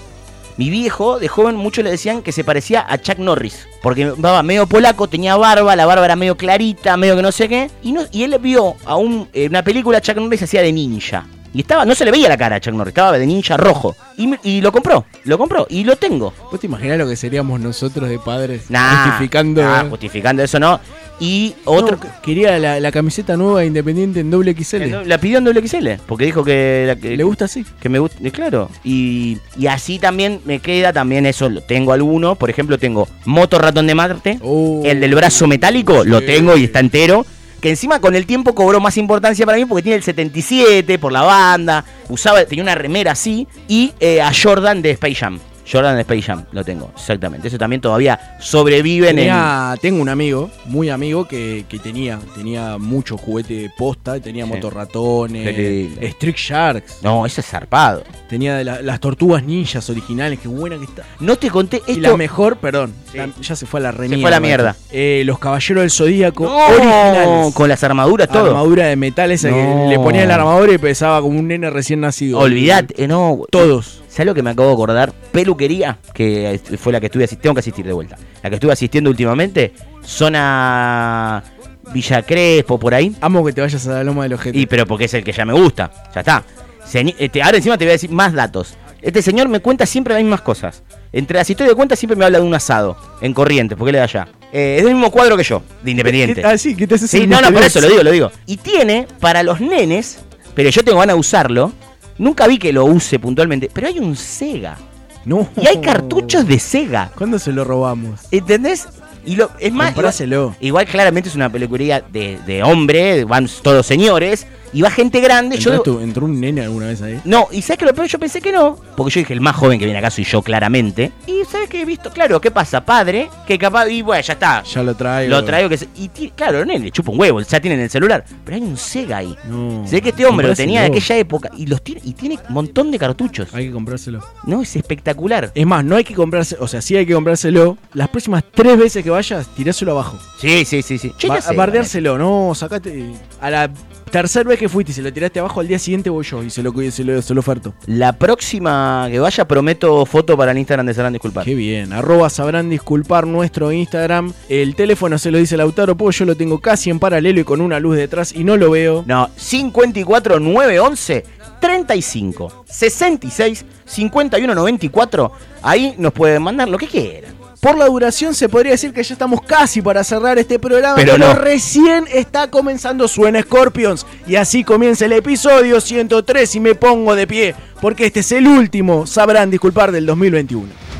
Mi viejo, de joven, muchos le decían que se parecía a Chuck Norris. Porque estaba medio polaco, tenía barba, la barba era medio clarita, medio que no sé qué. Y, no, y él vio a un, en una película Chuck Norris hacía de ninja. Y estaba, no se le veía la cara a Chuck Norris, estaba de ninja rojo. Y, me- y lo compró, lo compró, y lo tengo. ¿Vos te imaginás lo que seríamos nosotros de padres? Nah, justificando. nah, justificando eso no. Y otro. No, quería la, la camiseta nueva de Independiente en doble XL. La pidió en doble XL, porque dijo que, la- que- Le gusta así. que me gusta, eh, claro. Y, y así también me queda, también eso, lo tengo alguno. Por ejemplo, tengo Moto Ratón de Marte, Oh, el del brazo metálico, lo tengo y está entero. Que encima con el tiempo cobró más importancia para mí porque tiene el 77 por la banda. Usaba, tenía una remera así. Y eh, a Jordan de Space Jam. Jordan de Space Jam, lo tengo, exactamente. Eso también todavía sobrevive en el. Tengo un amigo, muy amigo, que, que tenía, tenía mucho juguete posta, tenía Sí. motorratones, lindo. Street Sharks, No, ese es zarpado. tenía de la- las tortugas ninjas originales, qué buena que está. No te conté Y esto. la mejor, perdón, Sí. la- ya se fue a la remierda. Se fue a la mierda. Eh, los caballeros del zodíaco No, originales. con las armaduras, todo. Armadura de metal esa No. que le ponía la armadura y pesaba como un nene recién nacido. Olvidate, no. Todos. ¿Sabes lo que me acabo de acordar? Peluquería, que fue la que estuve asistiendo, tengo que asistir de vuelta. La que estuve asistiendo últimamente, zona Villa Crespo, por ahí. Amo que te vayas a la loma del ojete. Y pero porque es el que ya me gusta, ya está. Este, ahora encima te voy a decir más datos. Este señor me cuenta siempre las mismas cosas. Entre si estoy de cuenta, siempre me habla de un asado en Corrientes, porque él es de allá. Eh, es del mismo cuadro que yo, de Independiente. ¿Qué- ah, sí, ¿qué te haces Sí, no, no, por eso lo digo, lo digo. Y tiene para los nenes, pero yo tengo ganas de usarlo. Nunca vi que lo use puntualmente, pero hay un Sega. No. Y hay cartuchos de Sega. ¿Cuándo se lo robamos? ¿Entendés? Y lo, es más, igual, igual claramente es una peluquería de, de hombre, van todos señores, y va gente grande. Yo ¿Entró, digo- tu- entró un nene alguna vez ahí? no, y sabes que lo peor, yo pensé que no, porque yo dije, el más joven que viene acá soy yo claramente. Y sabes que he visto, claro, ¿qué pasa? Padre, que capaz, y bueno, ya está. Ya lo traigo. Lo traigo que se- y claro, nene, le chupa un huevo, ya tienen el celular. Pero hay un Sega ahí. No. Se ve que este hombre lo tenía de aquella época y los tiene, y tiene un montón de cartuchos. Hay que comprárselo. No, es espectacular. Es más, no hay que comprarse, o sea, sí hay que comprárselo. Las próximas tres veces que vayas, tiráselo abajo. Sí, sí, sí, sí. Sé, bardeárselo, no, sacate. A la tercera vez que fuiste y se lo tiraste abajo, al día siguiente voy yo y se lo, se lo, se lo oferto. La próxima que vaya prometo foto para el Instagram de Sabrán Disculpar. Qué bien, arroba sabrán disculpar nuestro Instagram. El teléfono se lo dice Lautaro, porque yo lo tengo casi en paralelo y con una luz detrás y no lo veo. No, 54 911 35 66 51 94. Ahí nos pueden mandar lo que quieran. Por la duración se podría decir que ya estamos casi para cerrar este programa, Pero pero, no. recién está comenzando Suena Scorpions. Y así comienza el episodio 103 y me pongo de pie, porque este es el último, sabrán disculpar, del 2021.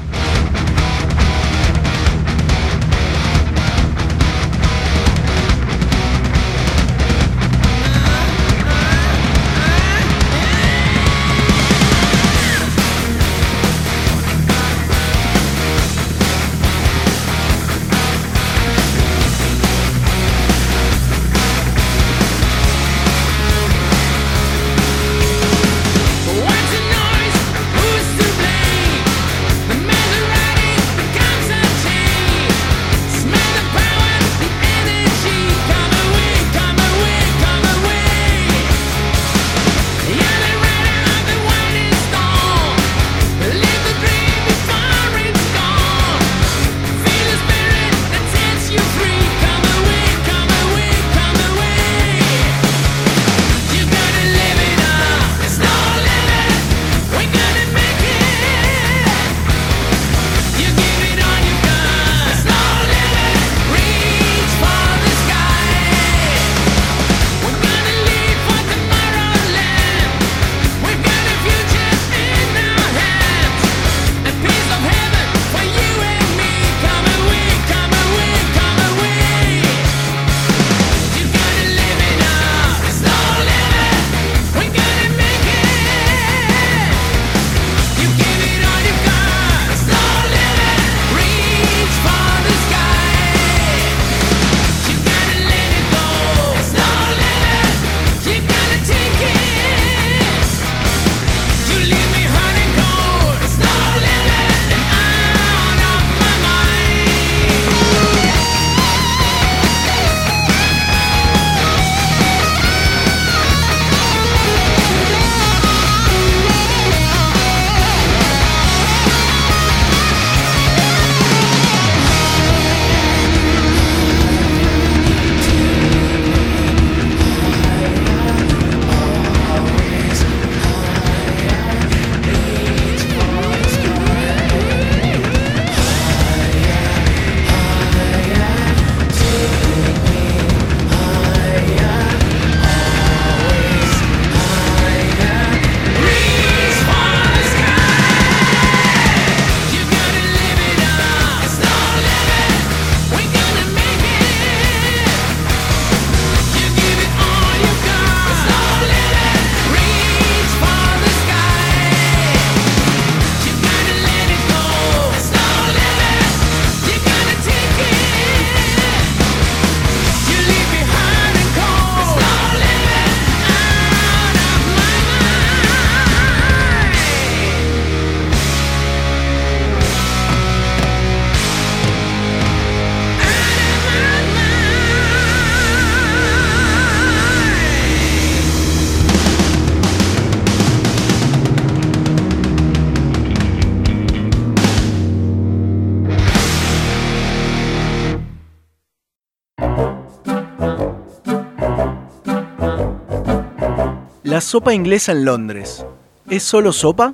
sopa inglesa en Londres. ¿Es solo sopa?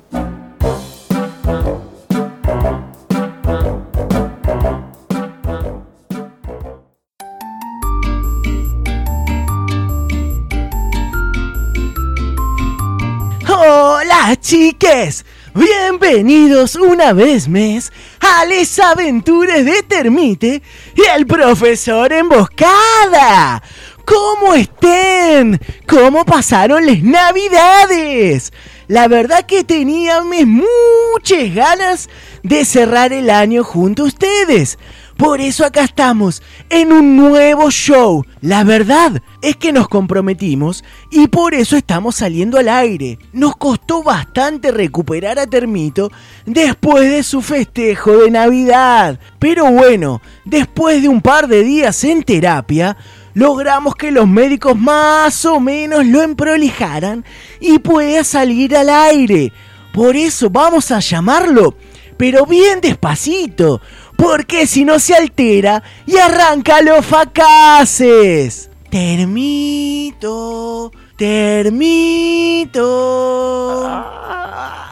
Hola chiques, bienvenidos una vez más a las aventuras de Termite y el profesor Emboscada. ¿Cómo estén? ¿Cómo pasaron las navidades? La verdad que teníamos muchas ganas de cerrar el año junto a ustedes. Por eso acá estamos, en un nuevo show. La verdad es que nos comprometimos y por eso estamos saliendo al aire. Nos costó bastante recuperar a Termito después de su festejo de Navidad. Pero bueno, después de un par de días en terapia, logramos que los médicos más o menos lo emprolijaran y pueda salir al aire. Por eso vamos a llamarlo, pero bien despacito, porque si no se altera y arranca los facaces. Termito, termito. ¡Ah,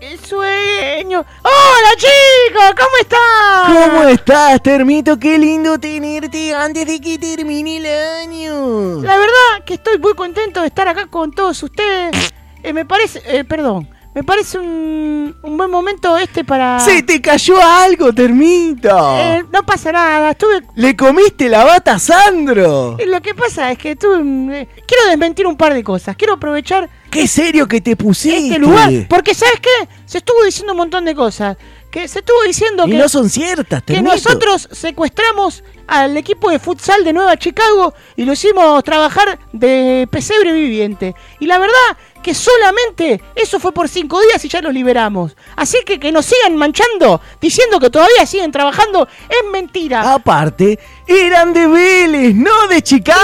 ¡Qué sueño! ¡Hola chicos! ¿Cómo están? ¿Cómo estás, Termito? Qué lindo tenerte antes de que termine el año. La verdad que estoy muy contento de estar acá con todos ustedes. Eh, me parece, eh, perdón, me parece un, un buen momento este para... ¡Se te cayó algo, Termito! Eh, no pasa nada, estuve... ¿Le comiste la bata a Sandro? Lo que pasa es que tuve... quiero desmentir un par de cosas. Quiero aprovechar ¡Qué serio que te pusiste! este lugar. Porque, ¿sabes qué? Se estuvo diciendo un montón de cosas. Que se estuvo diciendo Y que... no son ciertas, que Termito. nosotros secuestramos al equipo de futsal de Nueva Chicago y lo hicimos trabajar de pesebre viviente. Y la verdad que solamente eso fue por cinco días y ya los liberamos. Así que que nos sigan manchando diciendo que todavía siguen trabajando es mentira. Aparte, eran de Vélez, no de Chicago.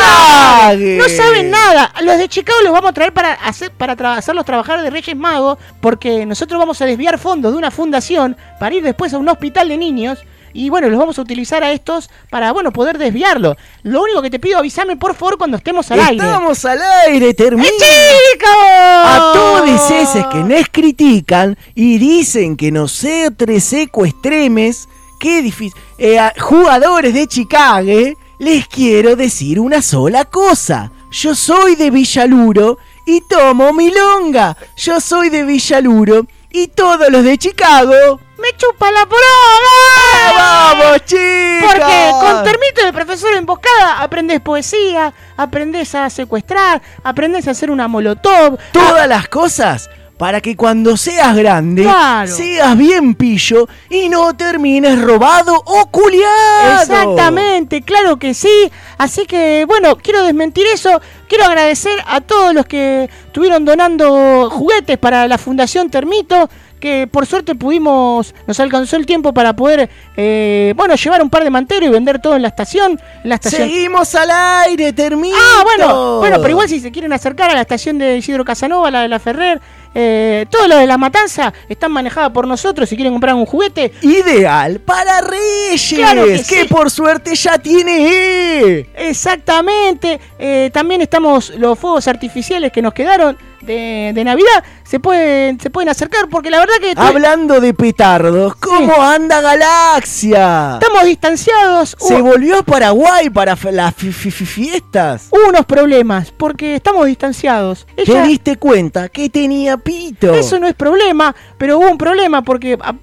No saben nada. Los de Chicago los vamos a traer para hacer para tra- hacerlos trabajar de Reyes Magos porque nosotros vamos a desviar fondos de una fundación para ir después a un hospital de niños. Y bueno, los vamos a utilizar a estos para, bueno, poder desviarlo. Lo único que te pido, avísame por favor cuando estemos al aire. Estamos al aire, Termito. ¡Chicos! A todos esos que nos critican y dicen que nosotros secuestremes, qué difícil, eh, jugadores de Chicago, les quiero decir una sola cosa. Yo soy de Villaluro y tomo milonga. Yo soy de Villaluro y todos los de Chicago. ¡Me chupa la poronga! ¡Vamos, chicos! Porque con termito de profesor emboscada aprendes poesía, aprendes a secuestrar, aprendes a hacer una molotov. Todas las cosas para que cuando seas grande Claro. seas bien pillo y no termines robado o culiado. Exactamente, claro que sí. Así que, bueno, quiero desmentir eso. Quiero agradecer a todos los que estuvieron donando juguetes para la Fundación Termito. Que por suerte pudimos, nos alcanzó el tiempo para poder, eh, bueno, llevar un par de manteros y vender todo en la estación. En la estación. Seguimos al aire, termito. Ah, bueno, bueno, pero igual si se quieren acercar a la estación de Isidro Casanova, la de la Ferrer, eh, todo lo de la matanza están manejadas por nosotros. Si quieren comprar un juguete, Ideal para Reyes, Claro que que, sí. por suerte ya tiene E. Exactamente. Eh, también estamos los fuegos artificiales que nos quedaron de, de Navidad. Se pueden, se pueden acercar porque la verdad que Hablando de petardos, ¿cómo anda Galaxia? estamos distanciados. Se Hubo volvió a Paraguay para las fi- fi- fi- fiestas. unos problemas porque estamos distanciados. ¿Te diste cuenta que tenía pito? eso no es problema, pero hubo un problema porque ah,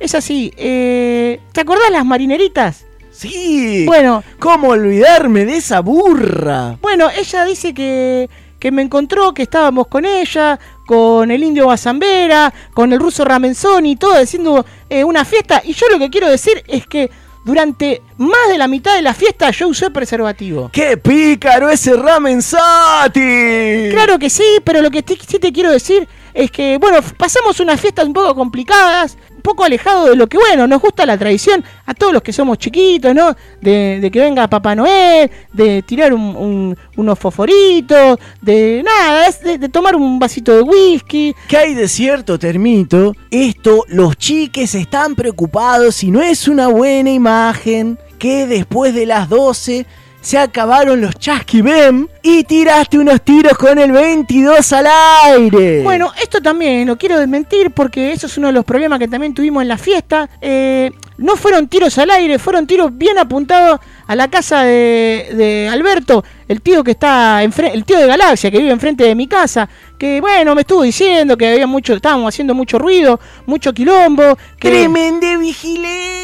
es así. eh, ¿Te acordás las marineritas? Sí. Bueno, ¿Cómo olvidarme de esa burra? Bueno, ella dice que, que me encontró, que estábamos con ella, con el indio Bazambera, con el ruso Ramenzoni, todo haciendo eh, una fiesta. Y yo lo que quiero decir es que durante más de la mitad de la fiesta yo usé preservativo. ¡Qué pícaro ese Ramen Sati! Claro que sí, pero lo que te- sí te quiero decir es que, bueno, pasamos unas fiestas un poco complicadas, un poco alejado de lo que, bueno, nos gusta la tradición a todos los que somos chiquitos, ¿no? De, de que venga Papá Noel, de tirar un- un- unos fosforitos, de nada, de, de tomar un vasito de whisky. ¿Qué hay de cierto, Termito? Esto, los chiques están preocupados y no es una buena imagen que después de las 12 se acabaron los chasquibem y tiraste unos tiros con el 22 al aire. Bueno, esto también lo quiero desmentir porque eso es uno de los problemas que también tuvimos en la fiesta. Eh, no fueron tiros al aire, fueron tiros bien apuntados a la casa de, de Alberto, el tío que está el tío de Galaxia que vive enfrente de mi casa, que bueno, me estuvo diciendo que había mucho, estábamos haciendo mucho ruido, mucho quilombo. Que... ¡Tremende vigilante!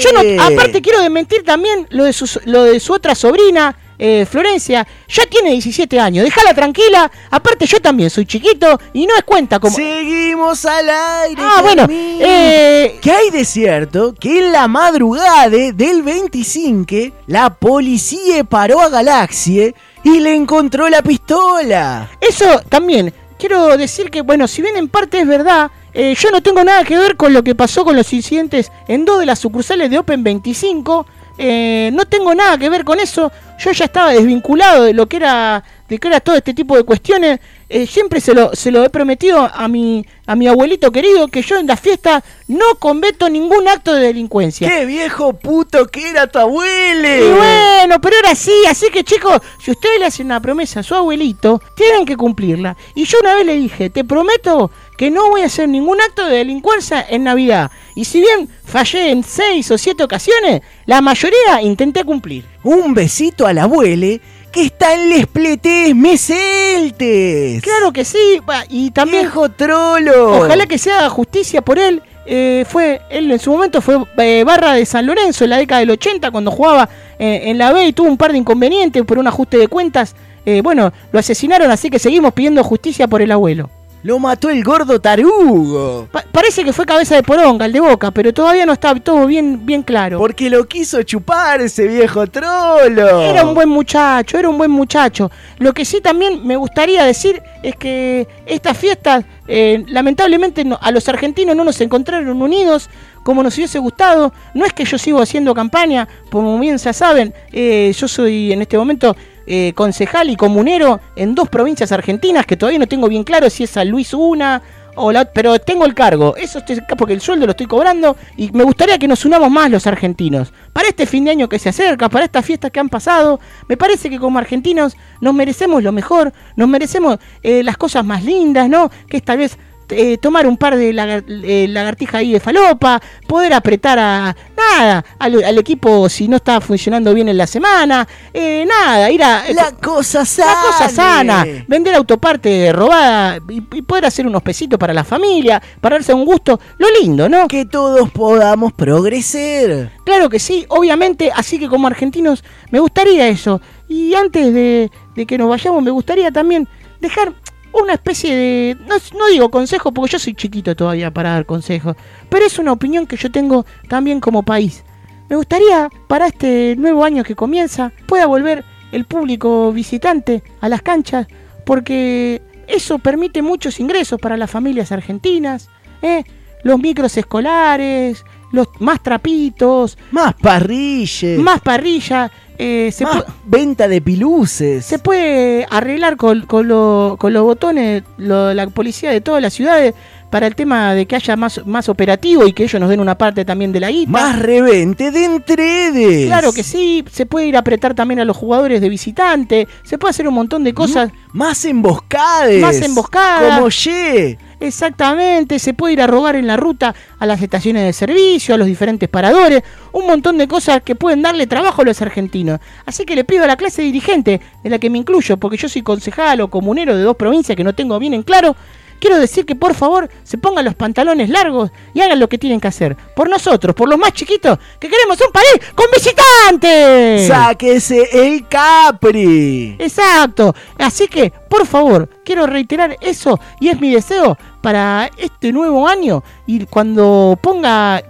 Yo no, aparte quiero desmentir también lo de su, lo de su otra sobrina, eh, Florencia. Ya tiene 17 años, déjala tranquila. Aparte yo también soy chiquito y no es cuenta como... Seguimos al aire. Ah, bueno, eh, ¿Qué hay de cierto? Que en la madrugada del 25, la policía paró a Galaxie y le encontró la pistola. Eso también, quiero decir que, bueno, si bien en parte es verdad, eh, yo no tengo nada que ver con lo que pasó con los incidentes en dos de las sucursales de Open 25. eh, no tengo nada que ver con eso. Yo ya estaba desvinculado de lo que era, de que era todo este tipo de cuestiones. Eh, siempre se lo, se lo he prometido a mi, a mi abuelito querido que yo en la fiesta no cometo ningún acto de delincuencia. ¡Qué viejo puto que era tu abuele! Y bueno, pero era así, así que chicos, si ustedes le hacen una promesa a su abuelito, tienen que cumplirla. Y yo una vez le dije, te prometo que no voy a hacer ningún acto de delincuencia en Navidad. Y si bien fallé en seis o siete ocasiones, la mayoría intenté cumplir. Un besito al abuele que está en les pletés meseltes. Claro que sí, y también... ¡Viejo trolo! Ojalá que se haga justicia por él. Eh, fue él en su momento fue eh, barra de San Lorenzo en la década del 80 cuando jugaba eh, en la B y tuvo un par de inconvenientes por un ajuste de cuentas. Bueno, lo asesinaron, así que seguimos pidiendo justicia por el abuelo. Lo mató el gordo tarugo. Pa- parece que fue cabeza de poronga, el de boca, pero todavía no está todo bien, bien claro. Porque lo quiso chupar ese viejo trolo. Era un buen muchacho, era un buen muchacho. Lo que sí también me gustaría decir es que estas fiestas, eh, lamentablemente no- a los argentinos no nos encontraron unidos como nos hubiese gustado. No es que yo sigo haciendo campaña, como bien ya saben, eh, yo soy en este momento eh, concejal y comunero en dos provincias argentinas que todavía no tengo bien claro si es San Luis una o la, pero tengo el cargo, eso estoy, porque el sueldo lo estoy cobrando y me gustaría que nos unamos más los argentinos. Para este fin de año que se acerca, para estas fiestas que han pasado, me parece que como argentinos nos merecemos lo mejor, nos merecemos eh, las cosas más lindas, ¿no? Que esta vez eh, tomar un par de lagar- eh, lagartijas ahí de falopa, poder apretar a nada al, al equipo si no está funcionando bien en la semana, eh, nada, ir a La cosa sana. la cosa sana, vender autoparte robada y, y poder hacer unos pesitos para la familia, para darse un gusto, lo lindo, ¿no? Que todos podamos progresar. Claro que sí, obviamente, así que como argentinos me gustaría eso. Y antes de, de que nos vayamos, me gustaría también dejar una especie de... No, no digo consejo porque yo soy chiquito todavía para dar consejos, pero es una opinión que yo tengo también como país. Me gustaría, para este nuevo año que comienza, pueda volver el público visitante a las canchas, porque eso permite muchos ingresos para las familias argentinas, ¿eh? los micros escolares, los más trapitos, Más parrillas. más parrilla, eh, se, más venta de piluces. se puede arreglar con, con lo- con los botones lo- la policía de todas las ciudades para el tema de que haya más, más operativo y que ellos nos den una parte también de la guita. Más revente de entredes. Claro que sí, se puede ir a apretar también a los jugadores de visitante, se puede hacer un montón de cosas. Más emboscades. Más emboscadas. Como ye. Exactamente, se puede ir a robar en la ruta a las estaciones de servicio, a los diferentes paradores, un montón de cosas que pueden darle trabajo a los argentinos. Así que le pido a la clase dirigente, en la que me incluyo, porque yo soy concejal o comunero de dos provincias que no tengo bien en claro, quiero decir que por favor se pongan los pantalones largos y hagan lo que tienen que hacer. Por nosotros, por los más chiquitos, que queremos un país con visitantes. Sáquese el Capri. Exacto. Así que, por favor, quiero reiterar eso y es mi deseo para este nuevo año y cuando ponga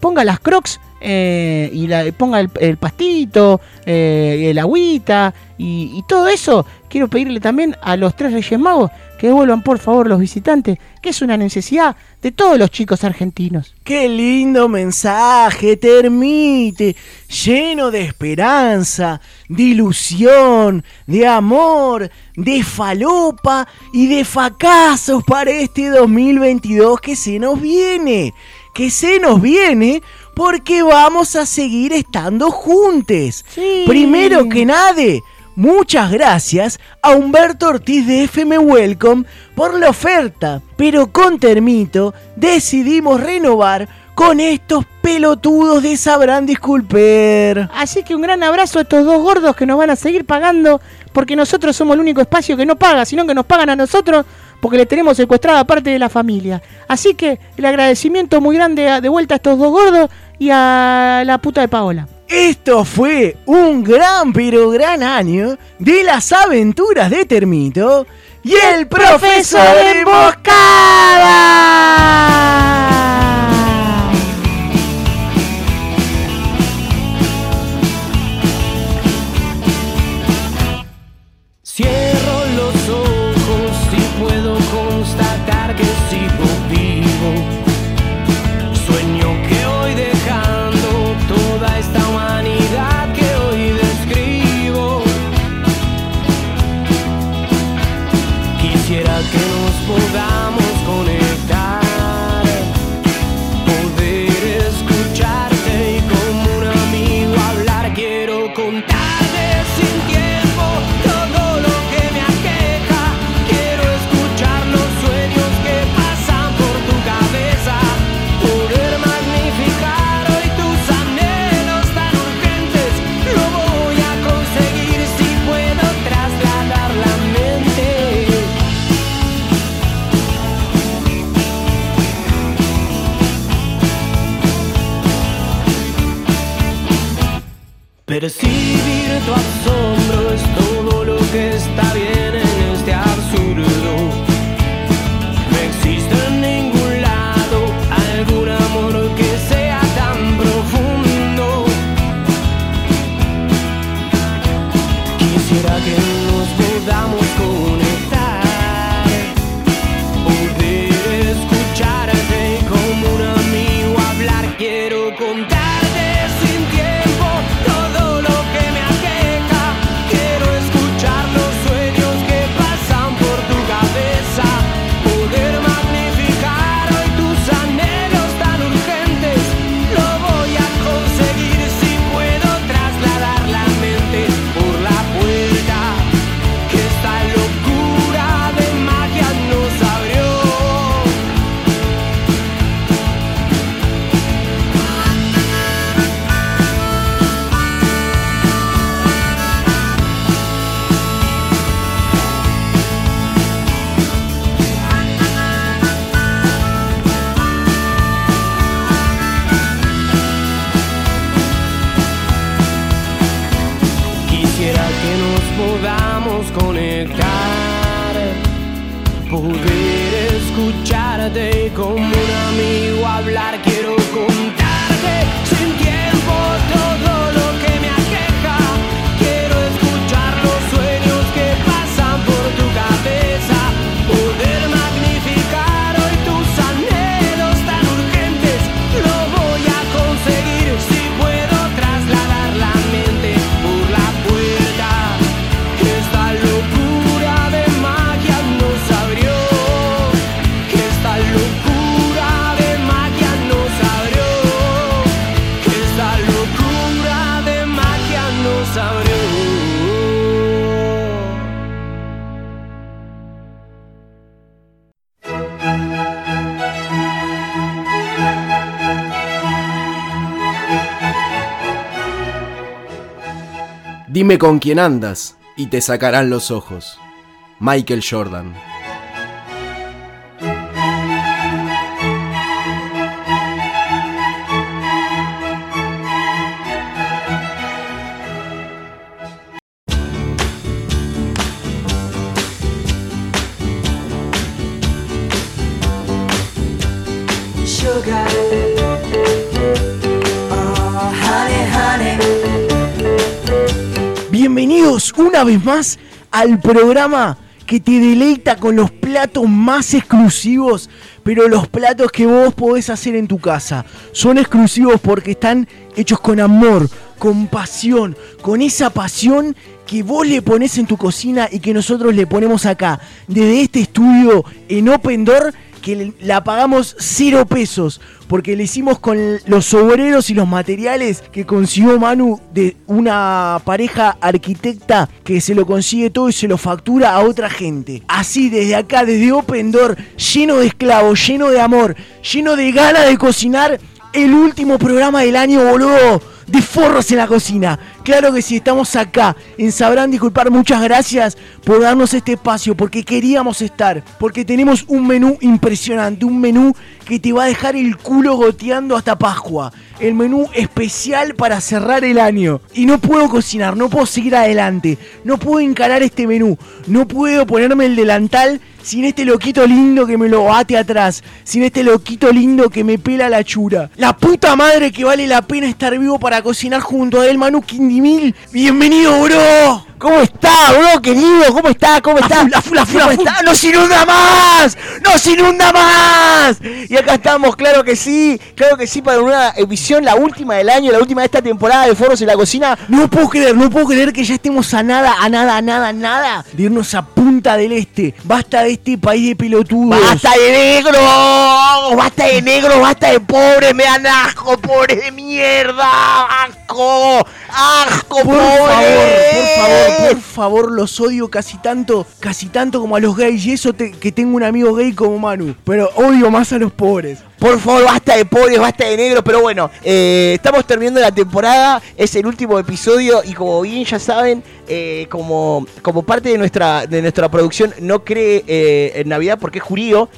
ponga las Crocs eh, y la, ponga el, pastito, eh, el agüita y, y todo eso, quiero pedirle también a los tres Reyes Magos que vuelvan por favor los visitantes, que es una necesidad de todos los chicos argentinos. Qué lindo mensaje, termite, lleno de esperanza, de ilusión, de amor, de falopa y de fracasos para este 2022 que se nos viene. Que se nos viene porque vamos a seguir estando juntos. Primero que nada, Muchas gracias a Humberto Ortiz de FM Welcome por la oferta, pero con Termito decidimos renovar con estos pelotudos de Sabrán Disculper. Así que un gran abrazo a estos dos gordos que nos van a seguir pagando porque nosotros somos el único espacio que no paga, sino que nos pagan a nosotros porque le tenemos secuestrada parte de la familia. Así que el agradecimiento muy grande de vuelta a estos dos gordos y a la puta de Paola. Esto fue un gran pero gran año de las aventuras de Termito y el profesor Emboscada. Dime con quién andas y te sacarán los ojos. Michael Jordan. Una vez más al programa que te deleita con los platos más exclusivos, pero los platos que vos podés hacer en tu casa. Son exclusivos porque están hechos con amor, con pasión, con esa pasión que vos le pones en tu cocina y que nosotros le ponemos acá, desde este estudio en Open Door, que la pagamos cero pesos, porque le hicimos con los obreros y los materiales que consiguió Manu de una pareja arquitecta que se lo consigue todo y se lo factura a otra gente. Así desde acá, desde Open Door, lleno de esclavos, lleno de amor, lleno de ganas de cocinar, el último programa del año, boludo, de forros en la cocina. Claro que sí, estamos acá. En Sabrán Disculpar, muchas gracias por darnos este espacio, porque queríamos estar. Porque tenemos un menú impresionante, un menú que te va a dejar el culo goteando hasta Pascua. El menú especial para cerrar el año. Y no puedo cocinar, no puedo seguir adelante. No puedo encarar este menú. No puedo ponerme el delantal sin este loquito lindo que me lo bate atrás. Sin este loquito lindo que me pela la chura. La puta madre que vale la pena estar vivo para cocinar junto a él, Manu Bienvenido, bro. ¿Cómo está, bro, querido? ¿Cómo está? ¿Cómo está? full, a full, a full, ¿Cómo está? ¡Nos inunda más! ¡Nos inunda más! Y acá estamos, claro que sí, claro que sí, para una emisión, la última del año, la última de esta temporada de Foros en la Cocina. No puedo creer, no puedo creer que ya estemos a nada, a nada, a nada, a nada de irnos a Punta del Este. Basta de este país de pelotudos. ¡Basta de negro! ¡Basta de negro! ¡Basta de pobre! ¡Me dan asco, pobre de mierda! ¡Asco! ¡Asco, Por pobre! favor, por favor, por favor, los odio casi tanto, casi tanto como a los gays. Y eso te- que tengo un amigo gay como Manu. Pero odio más a los pobres. Por favor, basta de pobres, basta de negros. Pero bueno, eh, estamos terminando la temporada. Es el último episodio. Y como bien ya saben, eh, como, como parte de nuestra, de nuestra producción no cree eh, en Navidad porque es judío.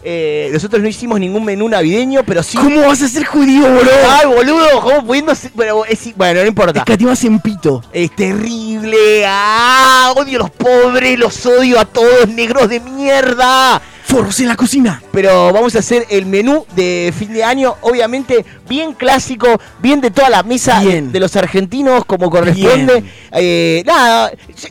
nosotros no hicimos ningún menú navideño, pero sí. ¿Cómo vas a ser judío, bro? Ay, boludo, ¿cómo pudiendo ser- Bueno, es- bueno, no importa. Escatimas en pito. Es terrible. ¡Ah! Odio a los pobres, los odio a todos, negros de mierda. Forros en la cocina. Pero vamos a hacer el menú de fin de año, obviamente bien clásico, bien de toda la mesa Bien. de los argentinos como corresponde. Eh, nada,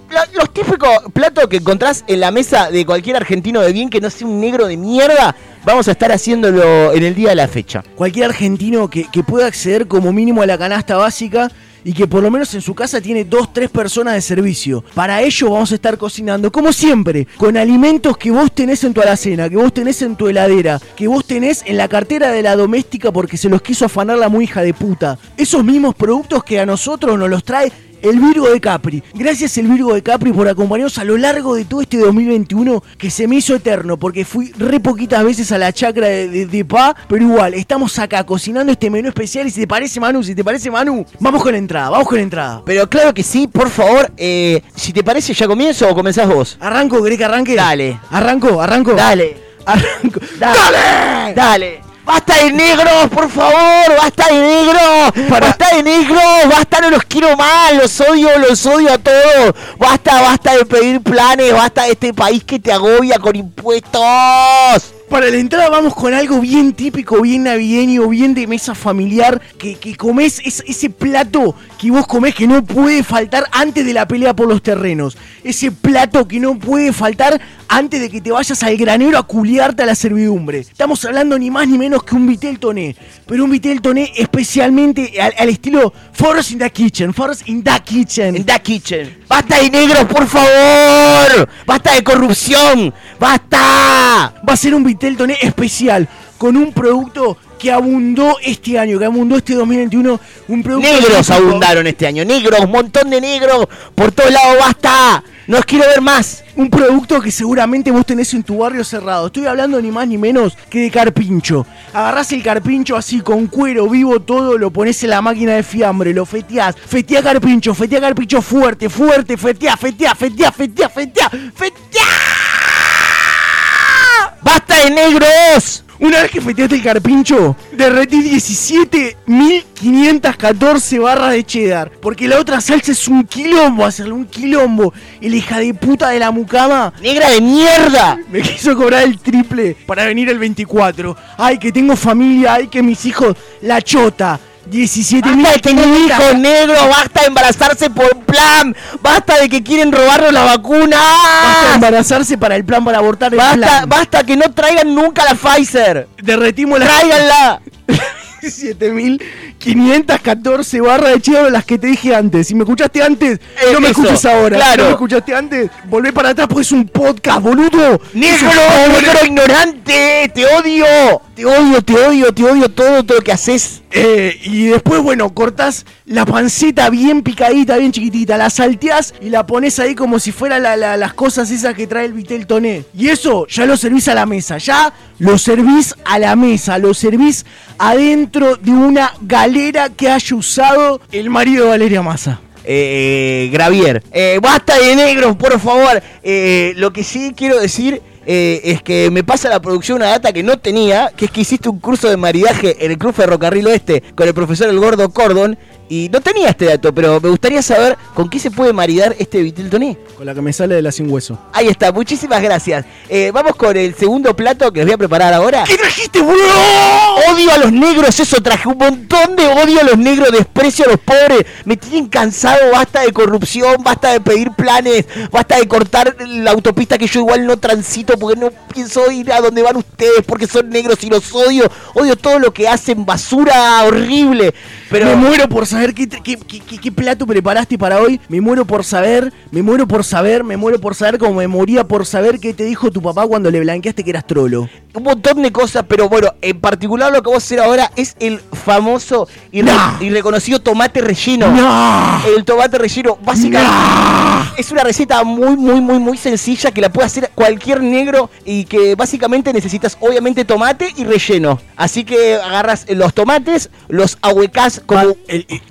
lo- los típicos platos que encontrás en la mesa de cualquier argentino de bien que no sea un negro de mierda, vamos a estar haciéndolo en el día de la fecha. Cualquier argentino que, que pueda acceder como mínimo a la canasta básica y que por lo menos en su casa tiene dos, tres personas de servicio. Para ello vamos a estar cocinando, como siempre, con alimentos que vos tenés en tu alacena, que vos tenés en tu heladera, que vos tenés en la cartera de la doméstica porque se los quiso afanar la muy hija de puta. Esos mismos productos que a nosotros nos los trae el Virgo de Capri. Gracias el Virgo de Capri por acompañarnos a lo largo de todo este 2021 que se me hizo eterno porque fui re poquitas veces a la chacra de, de, de Pa, pero igual, estamos acá cocinando este menú especial y si te parece Manu, si te parece Manu, vamos con la entrada, vamos con la entrada. Pero claro que sí, por favor, eh, si te parece, ¿ya comienzo o comenzás vos? Arranco, ¿querés que arranque? Dale. Arranco, arranco. Dale. Arranco. ¡Dale! ¡Dale! ¡Basta de negros, por favor! ¡Basta de negros! ¡Basta de negros! ¡Basta, no los quiero más! ¡Los odio, los odio a todos! ¡Basta, basta de pedir planes! ¡Basta de este país que te agobia con impuestos! Para la entrada vamos con algo bien típico, bien navideño, bien de mesa familiar, que, que comés es- ese plato que vos comés que no puede faltar antes de la pelea por los terrenos. Ese plato que no puede faltar antes de que te vayas al granero a culiarte a la servidumbre. Estamos hablando ni más ni menos que un vitel toné, pero un vitel toné especialmente al, al estilo Force in the Kitchen, Force in the Kitchen. In the kitchen. ¡Basta de negros, por favor! ¡Basta de corrupción! ¡Basta! Va a ser un Vitel Toné especial con un producto que abundó este año, que abundó este 2021. Un producto Negros abundaron este año, negros, montón de negros por todos lados, basta. No os quiero ver más. Un producto que seguramente vos tenés en tu barrio cerrado. Estoy hablando ni más ni menos que de carpincho. Agarrás el carpincho así con cuero vivo todo, lo pones en la máquina de fiambre, lo feteás. Fetea carpincho, fetea carpincho fuerte, fuerte, fetea, fetea, fetea, fetea, fetea, fetea. ¡Basta de negros! Una vez que feteaste el carpincho, derretí 17.514 barras de cheddar. Porque la otra salsa es un quilombo, hacerle un quilombo. Y la hija de puta de la mucama. ¡Negra de mierda! Me quiso cobrar el triple para venir el 24. Ay, que tengo familia, ay, que mis hijos. La chota. 17 Basta de tener hijos negros, basta de embarazarse por plan, basta de que quieren robarnos la vacuna. Basta de embarazarse para el plan para abortar el Basta, plan. basta que no traigan nunca la Pfizer. Derretimos la. Tráiganla. 7514 barras de cheddar las que te dije antes. Si me escuchaste antes, Eh, no me eso, escuches ahora. claro. Si no me escuchaste antes, volvé para atrás porque es un podcast, boludo. ¡Negro! ¡Negro ignorante! ¡Te odio! ¡Te odio, te odio, te odio todo, todo lo que haces! Eh, y después, bueno, cortás la panceta bien picadita, bien chiquitita, la salteás y la pones ahí como si fuera la- la- las cosas esas que trae el Vitel Toné. Y eso ya lo servís a la mesa, ya lo servís a la mesa, lo servís adentro de una galera que haya usado el marido de Valeria Massa. eh, Gravier. Eh, basta de negros, por favor. Eh, lo que sí quiero decir eh, es que me pasa la producción una data que no tenía, que es que hiciste un curso de maridaje en el Club Ferrocarril Oeste con el profesor El Gordo Cordon. Y no tenía este dato, pero me gustaría saber con qué se puede maridar este vitel toné. Con la que me sale de la sin hueso. Ahí está, muchísimas gracias. Eh, vamos con el segundo plato que les voy a preparar ahora. ¿Qué trajiste, boludo? Odio a los negros, eso traje un montón de odio a los negros, desprecio a los pobres. Me tienen cansado, basta de corrupción, basta de pedir planes, basta de cortar la autopista que yo igual no transito porque no pienso ir a donde van ustedes porque son negros y los odio. Odio todo lo que hacen, basura horrible. Pero Me muero por saber qué, qué- qué- qué- qué plato preparaste para hoy. Me muero por saber, me muero por saber, me muero por saber como me moría por saber qué te dijo tu papá cuando le blanqueaste que eras trolo. un montón de cosas, pero bueno, en particular lo que vamos a hacer ahora es el famoso y, re- y reconocido tomate relleno. No. El tomate relleno, básicamente, es una receta muy, muy, muy, muy sencilla que la puede hacer cualquier negro y que básicamente necesitas obviamente tomate y relleno. Así que agarras los tomates, los ahuecás como...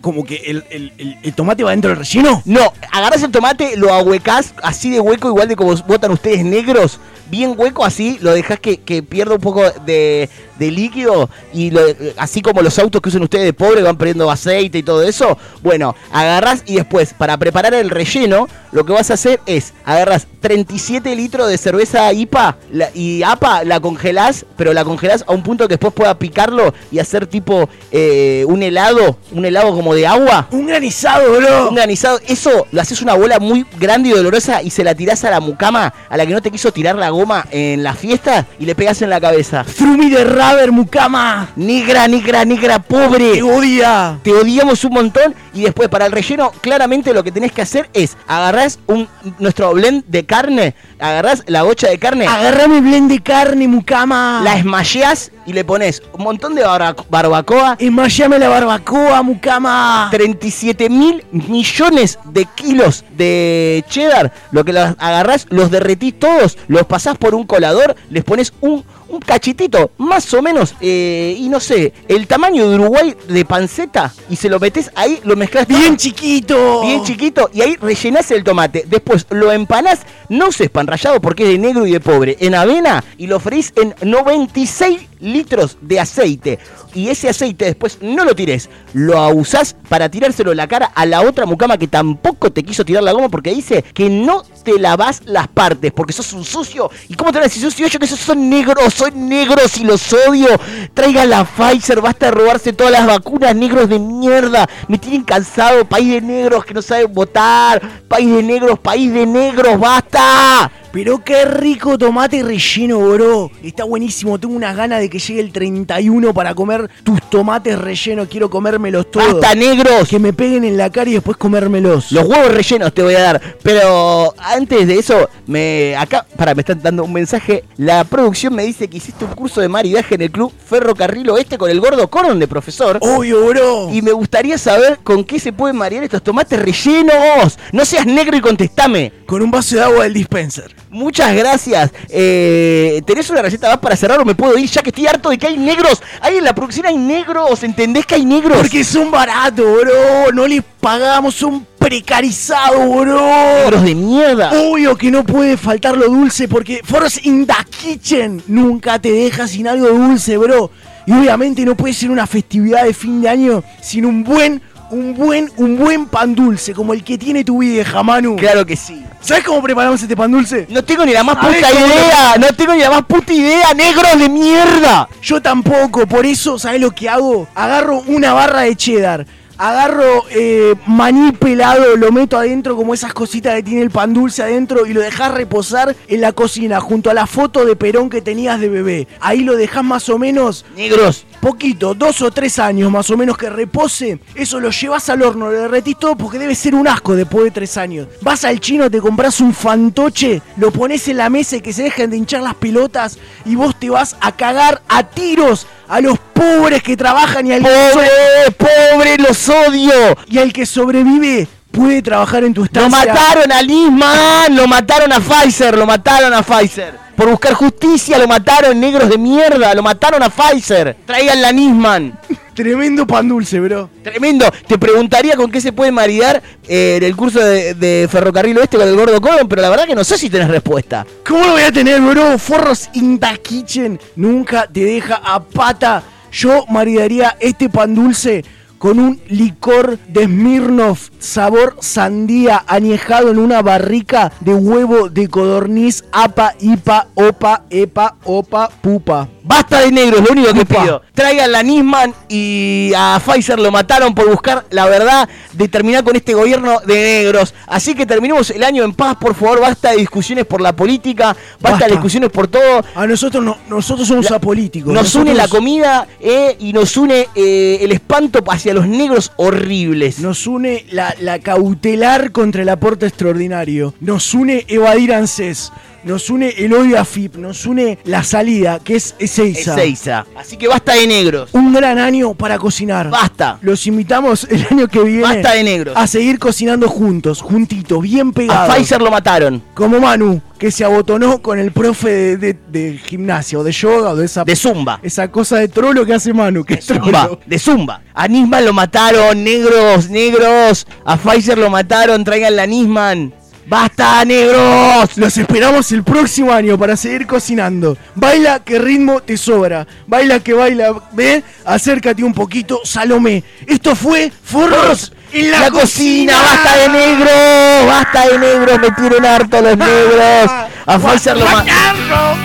como que el, el- el- el tomate va dentro del relleno. No, agarras el tomate, lo ahuecás así de hueco, igual de como botan ustedes negros. Bien hueco así, lo dejas que, que pierda un poco de, de líquido y lo- así como los autos que usan ustedes de pobre van perdiendo aceite y todo eso. Bueno, agarras y después para preparar el relleno, lo que vas a hacer es agarras 37 litros de cerveza IPA la- y APA, la congelás, pero la congelás a un punto que después pueda picarlo y hacer tipo eh, un helado, un helado como de agua. Un granizado, bro. Un granizado, eso lo haces una bola muy grande y dolorosa y se la tirás a la mucama, a la que no te quiso tirar la goma en la fiesta y le pegas en la cabeza. Frumi de Raver, mucama. Negra, negra, negra, pobre. Te odia. Te odiamos un montón y después para el relleno claramente lo que tenés que hacer es agarrás un, nuestro blend de carne, agarrás la bocha de carne, Agarrame blend de carne, mucama. la esmalleás y le pones un montón de barba- barbacoa, Esmayame la barbacoa, mucama. 37 mil millones de kilos de cheddar. Lo que los agarrás, los derretís todos, los pasás por un colador, les pones un, un cachitito, más o menos, eh, y no sé, el tamaño de Uruguay de panceta, y se lo metés ahí, lo mezclas. Bien chiquito. Bien chiquito, y ahí rellenás el tomate. Después lo empanás, no uses pan rallado porque es de negro y de pobre, en avena, y lo freís en 96 litros de aceite. Y ese aceite después no lo tires, lo usás para tirárselo en la cara a la otra mucama que tampoco te quiso tirar la goma porque dice que no te lavas las partes porque sos un sucio. ¿Y cómo te vas a decir sucio? Yo que son negros, son negros y los odio. Traigan la Pfizer, basta de robarse todas las vacunas, negros de mierda. Me tienen cansado, país de negros que no saben votar. País de negros, país de negros, basta. Pero qué rico tomate relleno, bro. Está buenísimo. Tengo unas ganas de que llegue el 31 para comer tus tomates rellenos. Quiero comérmelos todos. Basta, negros. Que me peguen en la cara y después comérmelos. Los huevos rellenos te voy a dar. Pero antes de eso, me acá, para, me están dando un mensaje. La producción me dice que hiciste un curso de maridaje en el club Ferrocarril Oeste con el gordo Coron de profesor. Obvio, bro. Y me gustaría saber con qué se pueden marear estos tomates rellenos. No seas negro y contestame. Con un vaso de agua del dispenser. Muchas gracias. Eh, ¿Tenés una receta más para cerrar o me puedo ir? Ya que estoy harto de que hay negros. Ahí en la producción hay negros. ¿Entendés que hay negros? Porque son baratos, bro. No les pagamos, son precarizados, bro. Negros de mierda. Obvio que no puede faltar lo dulce porque Force in the Kitchen nunca te deja sin algo dulce, bro. Y obviamente no puede ser una festividad de fin de año sin un buen, un buen, un buen pan dulce como el que tiene tu vieja, Manu. Claro que sí. ¿Sabes cómo preparamos este pan dulce? No tengo ni la más ¿Sabés puta idea. No tengo ni la más puta idea. Negros de mierda. Yo tampoco, por eso, ¿sabes lo que hago? Agarro una barra de cheddar, agarro eh, maní pelado, lo meto adentro como esas cositas que tiene el pan dulce adentro y lo dejas reposar en la cocina junto a la foto de Perón que tenías de bebé. Ahí lo dejas más o menos Negros. Poquito, dos o tres años más o menos que repose. Eso lo llevas al horno, lo derretís todo porque debe ser un asco después de tres años. Vas al chino, te compras un fantoche, lo pones en la mesa y que se dejen de hinchar las pelotas y vos te vas a cagar a tiros a los pobres que trabajan y al, Pobre, pobre, los odio. y al que sobrevive puede trabajar en tu Lo estancia. mataron a Lisman, lo mataron a Pfizer, lo mataron a Pfizer. Por buscar justicia lo mataron, negros de mierda, lo mataron a Pfizer. Traigan la Nisman. Tremendo pan dulce, bro. Tremendo. Te preguntaría con qué se puede maridar eh, en el curso de, de Ferrocarril Oeste con el Gordo Codon, pero la verdad que no sé si tenés respuesta. ¿Cómo lo voy a tener, bro? Forros in the kitchen. Nunca te deja a pata. Yo maridaría este pan dulce con un licor de Smirnoff sabor sandía añejado en una barrica de huevo de codorniz, apa, ipa, opa, epa, opa, pupa. Basta de negros, lo único que Upa. pido. Traigan la Nisman y a Pfizer lo mataron por buscar la verdad de terminar con este gobierno de negros. Así que terminemos el año en paz, por favor. Basta de discusiones por la política, basta, Basta. de discusiones por todo. A nosotros no, nosotros somos apolíticos. Nos une la comida eh, y nos une eh, el espanto hacia los negros horribles. Nos une la, la cautelar contra el aporte extraordinario. Nos une evadir ANSES. Nos une el odio a FIP. Nos une la salida, que es Ezeiza. Ezeiza. Así que basta de negros. Un gran año para cocinar. Basta. Los invitamos el año que viene. Basta de negros. A seguir cocinando juntos, juntitos, bien pegados. A Pfizer lo mataron. Como Manu, que se abotonó con el profe de, de- de gimnasia o de yoga o de esa. De zumba. Esa cosa de trolo que hace Manu, que es Zumba, trolo. de Zumba. A Nisman lo mataron, negros, negros. A Pfizer lo mataron, traigan la Nisman. ¡Basta, negros! Los esperamos el próximo año para seguir cocinando. Baila que ritmo te sobra. Baila que baila. Ve, acércate un poquito, Salomé. Esto fue Forros en la, La cocina, basta de negros, basta de negros, me tienen harto los negros. A Pfizer lo mataron.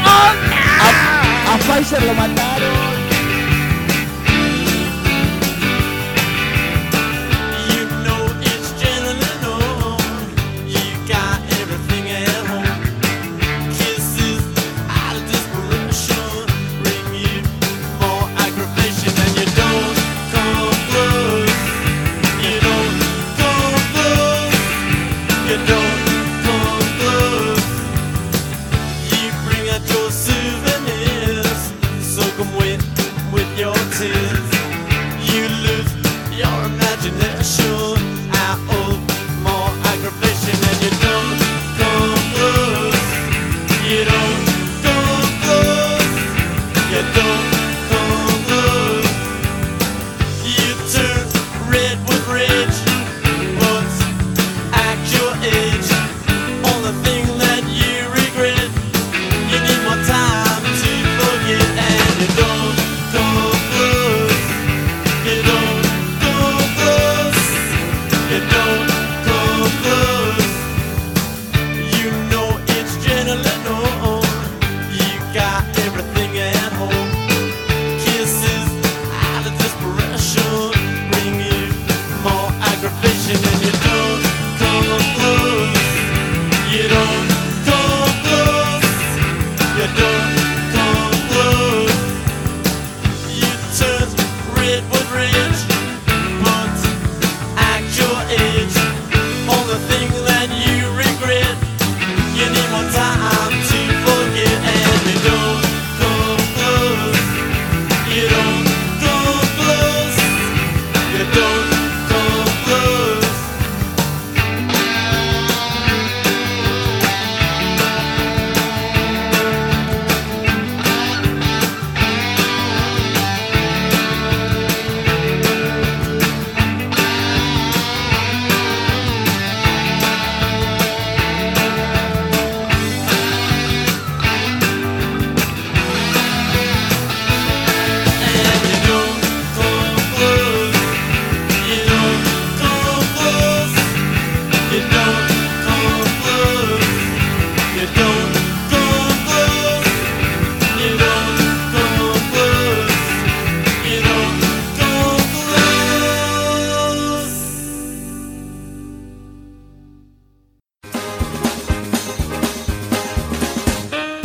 A, a Pfizer lo mataron. você.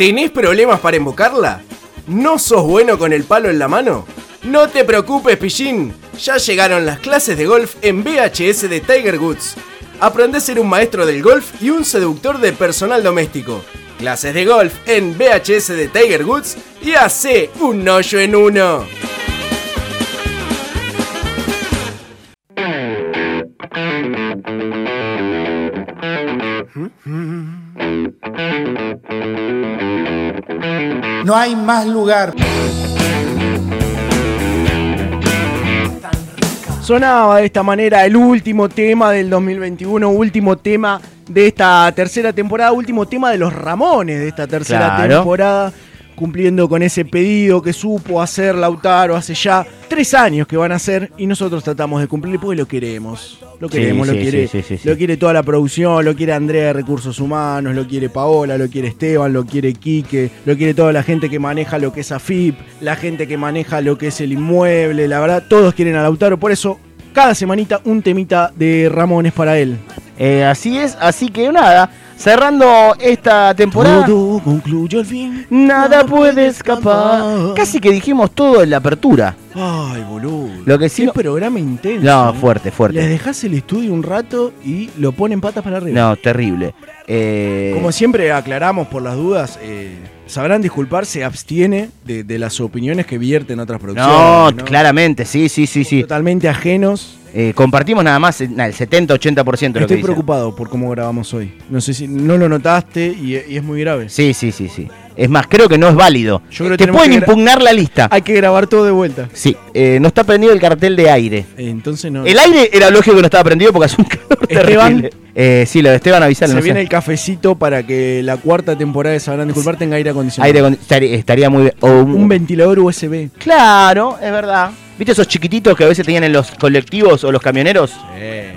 ¿Tenés problemas para invocarla? ¿No sos bueno con el palo en la mano? No te preocupes, pillín. Ya llegaron las clases de golf en VHS de Tiger Woods. Aprende a ser un maestro del golf y un seductor de personal doméstico. Clases de golf en VHS de Tiger Woods y hace un hoyo en uno. No hay más lugar. Sonaba de esta manera el último tema del 2021, último tema de esta tercera temporada, último tema de los Ramones de esta tercera Claro. temporada, cumpliendo con ese pedido que supo hacer Lautaro hace ya tres años que van a hacer y nosotros tratamos de cumplir porque lo queremos. Lo Sí, queremos, lo sí, quiere, sí, lo quiere toda la producción, lo quiere Andrea de Recursos Humanos, lo quiere Paola, lo quiere Esteban, lo quiere Quique, lo quiere toda la gente que maneja lo que es AFIP, la gente que maneja lo que es el inmueble, la verdad, todos quieren a Lautaro, por eso cada semanita un temita de Ramones para él. Eh, así es, así que nada, cerrando esta temporada. Todo concluye al fin. Nada puede escapar. Casi que dijimos todo en la apertura. Ay, boludo. Lo que sí. Qué programa intenso. No, ¿eh? fuerte, Les fuerte. dejas el estudio un rato y lo ponen patas para arriba. No, terrible. Eh, Como siempre aclaramos por las dudas, eh, sabrán disculpar, se abstiene de, de las opiniones que vierten otras producciones. no, claramente, sí, sí, sí, sí. Totalmente ajenos. Eh, compartimos nada más eh, el 70-80% de lo que Estoy dicen. preocupado por cómo grabamos hoy. No sé si no lo notaste y, y es muy grave. Sí, sí, sí, sí. Es más, creo que no es válido. Yo creo que Te pueden que impugnar la lista. Hay que grabar todo de vuelta. Sí, eh, no está prendido el cartel de aire. Eh, entonces no. El aire era lógico que no estaba prendido porque hace un calor Esteban. terrible. Eh, sí, lo de Esteban avisale. Se no sé. viene el cafecito para que la cuarta temporada de Sabrán Disculpar tenga aire acondicionado. Aire estaría, estaría muy bien. Un ventilador USB. Claro, es verdad. ¿Viste esos chiquititos que a veces tenían en los colectivos o los camioneros?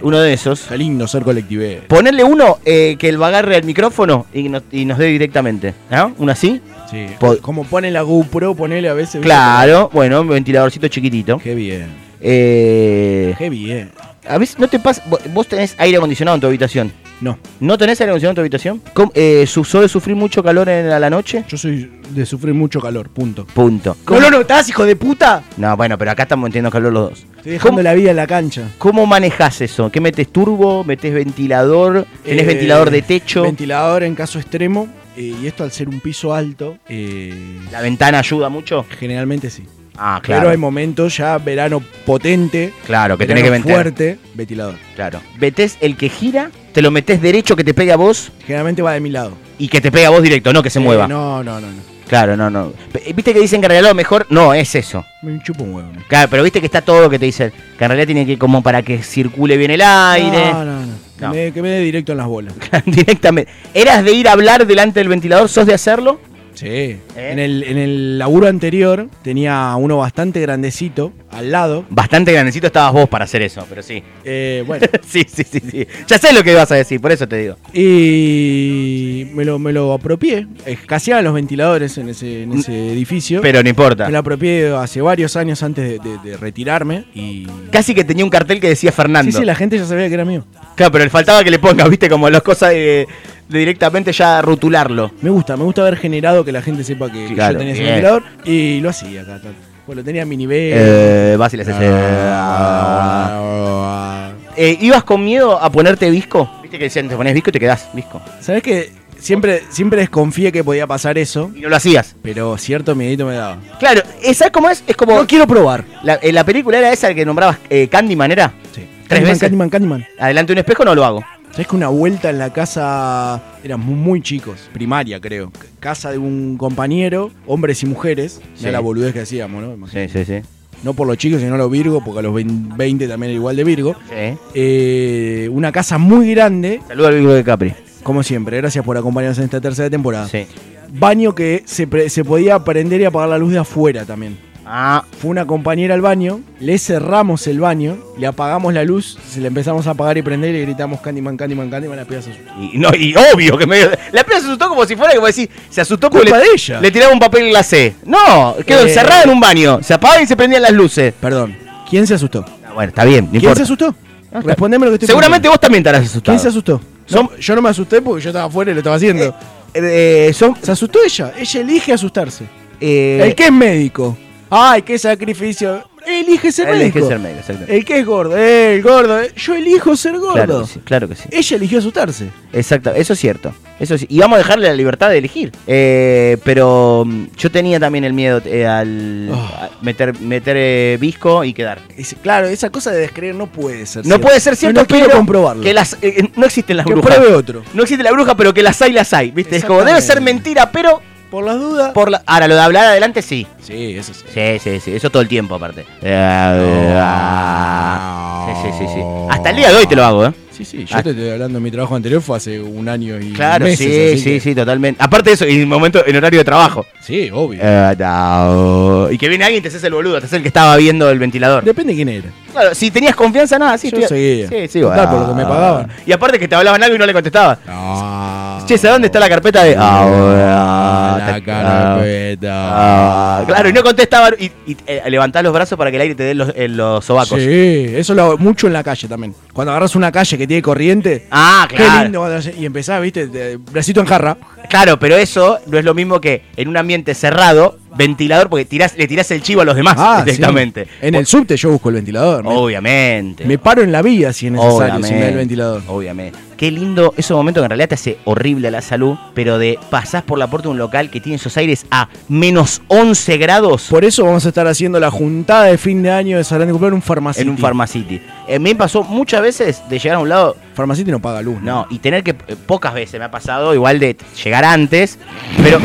Uno de esos. Qué lindo ser colectivé. Ponerle uno eh, que el agarre al micrófono y, nos- y nos dé directamente. ¿No? ¿Uno así? Sí. Como pone la GoPro, ponele a veces. Claro, bueno, un ventiladorcito chiquitito. Qué bien. Eh, Qué bien. a veces no te pasa. vo- ¿Vos tenés aire acondicionado en tu habitación? No. ¿No tenés aire acondicionado en tu habitación? ¿Cómo- eh, ¿su- ¿Sos de sufrir mucho calor en, a la noche? Yo soy de sufrir mucho calor, punto. Punto. ¿No lo notás, hijo de puta? No, bueno, pero acá estamos metiendo calor los dos. Estoy dejando la vida en la cancha. ¿Cómo manejas eso? ¿Qué metes turbo? ¿Metes ventilador? ¿Tenés Eh, ventilador de techo? Ventilador en caso extremo. eh, y esto al ser un piso alto, eh, ¿La ventana ayuda mucho? generalmente sí. Ah, claro. Pero hay momentos ya verano potente, Claro, que verano tenés que ventilar. fuerte, ventilador. Claro. Metés el que gira, te lo metés derecho que te pegue a vos Generalmente va de mi lado. y que te pegue a vos directo, no que se Eh, mueva. No, no, no, no. Claro, no, no. Pe- Viste que dicen que en realidad lo mejor no es eso. Me chupo un huevo. Claro, pero viste que está todo que te dicen que en realidad tiene que como para que circule bien el aire. No, no, no. No. Me, que me dé directo en las bolas. Directamente. ¿Eras de ir a hablar delante del ventilador? ¿Sos de hacerlo? Sí. En, el, en el laburo anterior tenía uno bastante grandecito al lado. Bastante grandecito estabas vos para hacer eso, pero sí. Eh, bueno. sí, sí, sí, sí. Ya sé lo que ibas a decir, por eso te digo. y me lo, me lo apropié. Escaseaban los ventiladores en ese, en ese edificio. Pero no importa. Me lo apropié hace varios años antes de, de- de retirarme. Y. Casi que tenía un cartel que decía Fernando. Sí, sí, la gente ya sabía que era mío. Claro, pero le faltaba que le pongas, viste, como las cosas de, de directamente ya rotularlo. Me gusta, me gusta haber generado que la gente sepa que, que Claro, yo tenía ese ventilador. Y lo hacía acá. Pues lo tenía a mi nivel. Eh, Eh, ¿Ibas con miedo a ponerte visco? Viste que decían, te pones visco y te quedás visco. ¿Sabes que Siempre, siempre desconfié que podía pasar eso. Y no lo hacías. Pero cierto miedito me daba. Claro, ¿sabes cómo es? Es como. No quiero probar. La, eh, la película era esa que nombrabas eh, Candyman, ¿era? Sí. Tres Candyman, veces. Candyman, Candyman. Adelante un espejo no lo hago. ¿Sabes que una vuelta en la casa éramos muy chicos, primaria creo. Casa de un compañero, hombres y mujeres. Sí. Era la boludez que hacíamos, ¿no? Sí, sí, sí. No por los chicos, sino los virgos, porque a los 20 20 también era igual de virgo. Sí. Eh, una casa muy grande, Saludos al Virgo de Capri. como siempre. Gracias por acompañarnos en esta tercera temporada. Sí. Baño que se, pre- se podía prender y apagar la luz de afuera también. Ah, Fue una compañera al baño, le cerramos el baño, le apagamos la luz, se le empezamos a apagar y prender y le gritamos Candyman, Candyman, Candyman, la piba se asustó. y, no, y obvio que me. La piba se asustó como si fuera como decir, se asustó Culpa le, de ella. le tiraba un papel glacé. No, quedó Eh. encerrada en un baño. Se apagaban y se prendían las luces. Perdón, ¿quién se asustó? Ah, bueno, está bien, no ¿Quién importa. se asustó? está- Respondeme lo que estoy Seguramente vos también estarás asustado. ¿Quién se asustó? No, yo no me asusté porque yo estaba afuera y lo estaba haciendo. Eh, son, Se asustó ella, ella elige asustarse. eh, El que es médico. Ay, qué sacrificio. Elige ser él médico. elige ser médico. El que es gordo, eh, el gordo. eh. Yo elijo ser gordo. Claro que sí, claro que sí. Ella eligió asustarse. Exacto, eso es cierto. Eso sí. Y vamos a dejarle la libertad de elegir. Eh, pero mm, yo tenía también el miedo eh, al Oh. a meter, meter eh, visco y quedar. Claro, esa cosa de descreer no puede ser No puede ser cierto, No, no quiero pero comprobarlo. que las, eh, no existen las Que brujas. pruebe otro. No existe la bruja, pero que las hay, las hay. ¿viste? Es como debe ser Exactamente. mentira, pero Por las dudas. Por la- Ahora, lo de hablar adelante sí. Sí, eso sí. Sí, sí, sí. Eso todo el tiempo, aparte. Eh, ah. Sí, sí, sí, sí. Hasta el día de hoy te lo hago, ¿eh? Sí, sí, yo Ah. te estoy hablando, mi trabajo anterior fue hace un año y Claro, meses, sí, sí, que- sí, totalmente. Aparte de eso, y en momento, en horario de trabajo. Sí, obvio. Eh, no. Y que viene alguien y te haces el boludo, te haces el que estaba viendo el ventilador. Depende quién era. Claro, si tenías confianza, nada, sí. Yo estoy- seguía. Sí, sí, Total, bueno. por lo que me pagaban. Y aparte que te hablaban algo y no le contestabas. No. Che, ¿sabes dónde está la carpeta de? La Te- carpeta. Ah, claro, y no contestaban y, y, eh, levantás los brazos para que el aire te dé los, en los sobacos. Sí, eso lo hago mucho en la calle también. Cuando agarras una calle que tiene corriente. Ah, Qué claro. lindo. cuando hace- Y empezás, viste, de- bracito en jarra. Claro, pero eso no es lo mismo que en un ambiente cerrado, ventilador, porque tirás, le tirás el chivo a los demás Ah, directamente. sí. En el subte yo busco el ventilador. Me- Obviamente. Me paro en la vía si es necesario, Obviamente. si me da el ventilador. Obviamente. Qué lindo esos momentos que en realidad te hace horrible a la salud, pero de pasás por la puerta de un local que tiene esos aires a menos 11 grados Por eso vamos a estar haciendo la juntada de fin de año de Salán de Cumpleaños en un farmacity. en un Pharmacity. Eh, me pasó muchas veces de llegar a un lado, Farmacity no paga luz. no, y tener que, eh, pocas veces me ha pasado, igual de llegar antes, pero,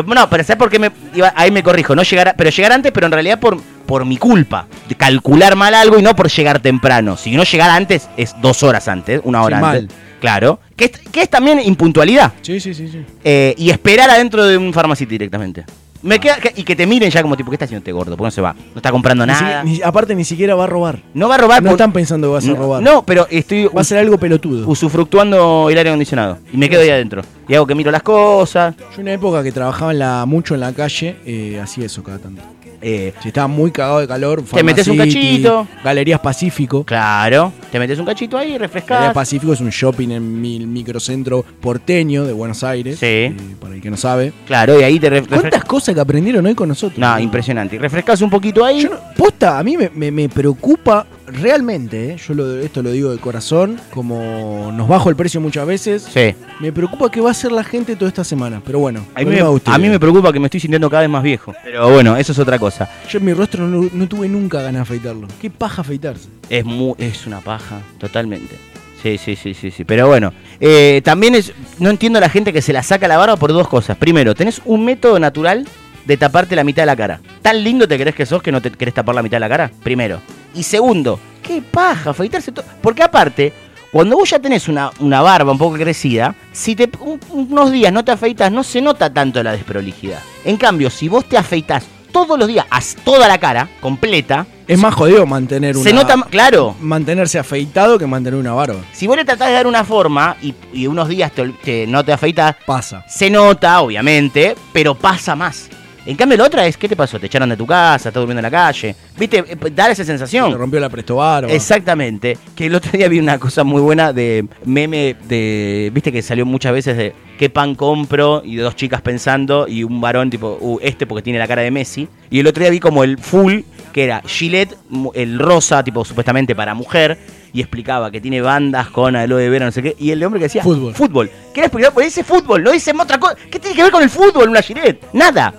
pero no, pero ¿sabes por qué me, iba- ahí me corrijo? No llegar, a- pero llegar antes, pero en realidad por, por mi culpa, de calcular mal algo y no por llegar temprano. Si no llegar antes, es dos horas antes, una hora Sí, antes. mal. Claro, que es, que es también impuntualidad. Sí, sí, sí, sí. Eh, y esperar adentro de un Pharmacity directamente. Me queda, que- y que te miren ya como tipo, ¿qué está haciendo este gordo? ¿Por qué no se va? No está comprando Ni nada. si- ni- aparte ni siquiera va a robar. no va a robar. No por- están pensando que vas a no, robar. No, pero estoy Va a ser algo pelotudo. usufructuando el aire acondicionado. Y me quedo ahí adentro. Y hago que miro las cosas. Yo en una época que trabajaba en la, mucho en la calle, eh, hacía eso cada tanto. Eh, Si estaba muy cagado de calor, Te metes un cachito. Galerías Pacífico. claro. Te metes un cachito ahí, Galerías refrescas. Pacífico es un shopping en mi microcentro porteño de Buenos Aires. Sí. eh, para el que no sabe. Claro, y ahí te ref- ¿Cuántas refrescas. cosas que aprendieron hoy con nosotros? No, impresionante. Refrescas un poquito ahí. Yo no- posta, a mí me, me- me preocupa realmente, eh, yo lo- esto lo digo de corazón, como nos bajo el precio muchas veces, Sí. me preocupa qué va a hacer la gente toda esta semana. Pero bueno, A mí, me, ustedes. a mí me preocupa que me estoy sintiendo cada vez más viejo. Pero bueno, eso es otra cosa. Yo en mi rostro no, no tuve nunca ganas de afeitarlo. Qué paja afeitarse. Es, mu- es una paja, totalmente. Sí, sí, sí, sí, sí. Pero bueno, eh, también es. No entiendo a la gente que se la saca la barba por dos cosas. Primero, tenés un método natural de taparte la mitad de la cara. ¿Tan lindo te crees que sos que no te querés tapar la mitad de la cara? Primero. Y segundo, qué paja afeitarse todo. Porque aparte, cuando vos ya tenés una, una barba un poco crecida, si te, un- unos días no te afeitas, no se nota tanto la desprolijidad. En cambio, si vos te afeitas todos los días, haz toda la cara completa, Es más jodido mantener una... se nota, claro, Mantenerse afeitado que mantener una barba. si vos le tratás de dar una forma y, y unos días te ol- te- no te afeitas, Pasa. se nota, obviamente, pero pasa más. En cambio, la otra es, ¿qué te pasó? Te echaron de tu casa, estás durmiendo en la calle. ¿Viste? Eh, Dar esa Se sensación. rompió la presto barba. Exactamente. Que el otro día vi una cosa muy buena de meme de. Viste que salió muchas veces de qué pan compro y dos chicas pensando y un varón tipo, uh, este porque tiene la cara de Messi. Y el otro día vi como el full, que era Gillette, el rosa, tipo supuestamente para mujer. Y explicaba que tiene bandas con aloe vera, no sé qué. Y el hombre que decía Fútbol. Fútbol. ¿Qué era explicar? Pues dice fútbol, no dice otra cosa. ¿Qué tiene que ver con el fútbol una Gillette? Nada.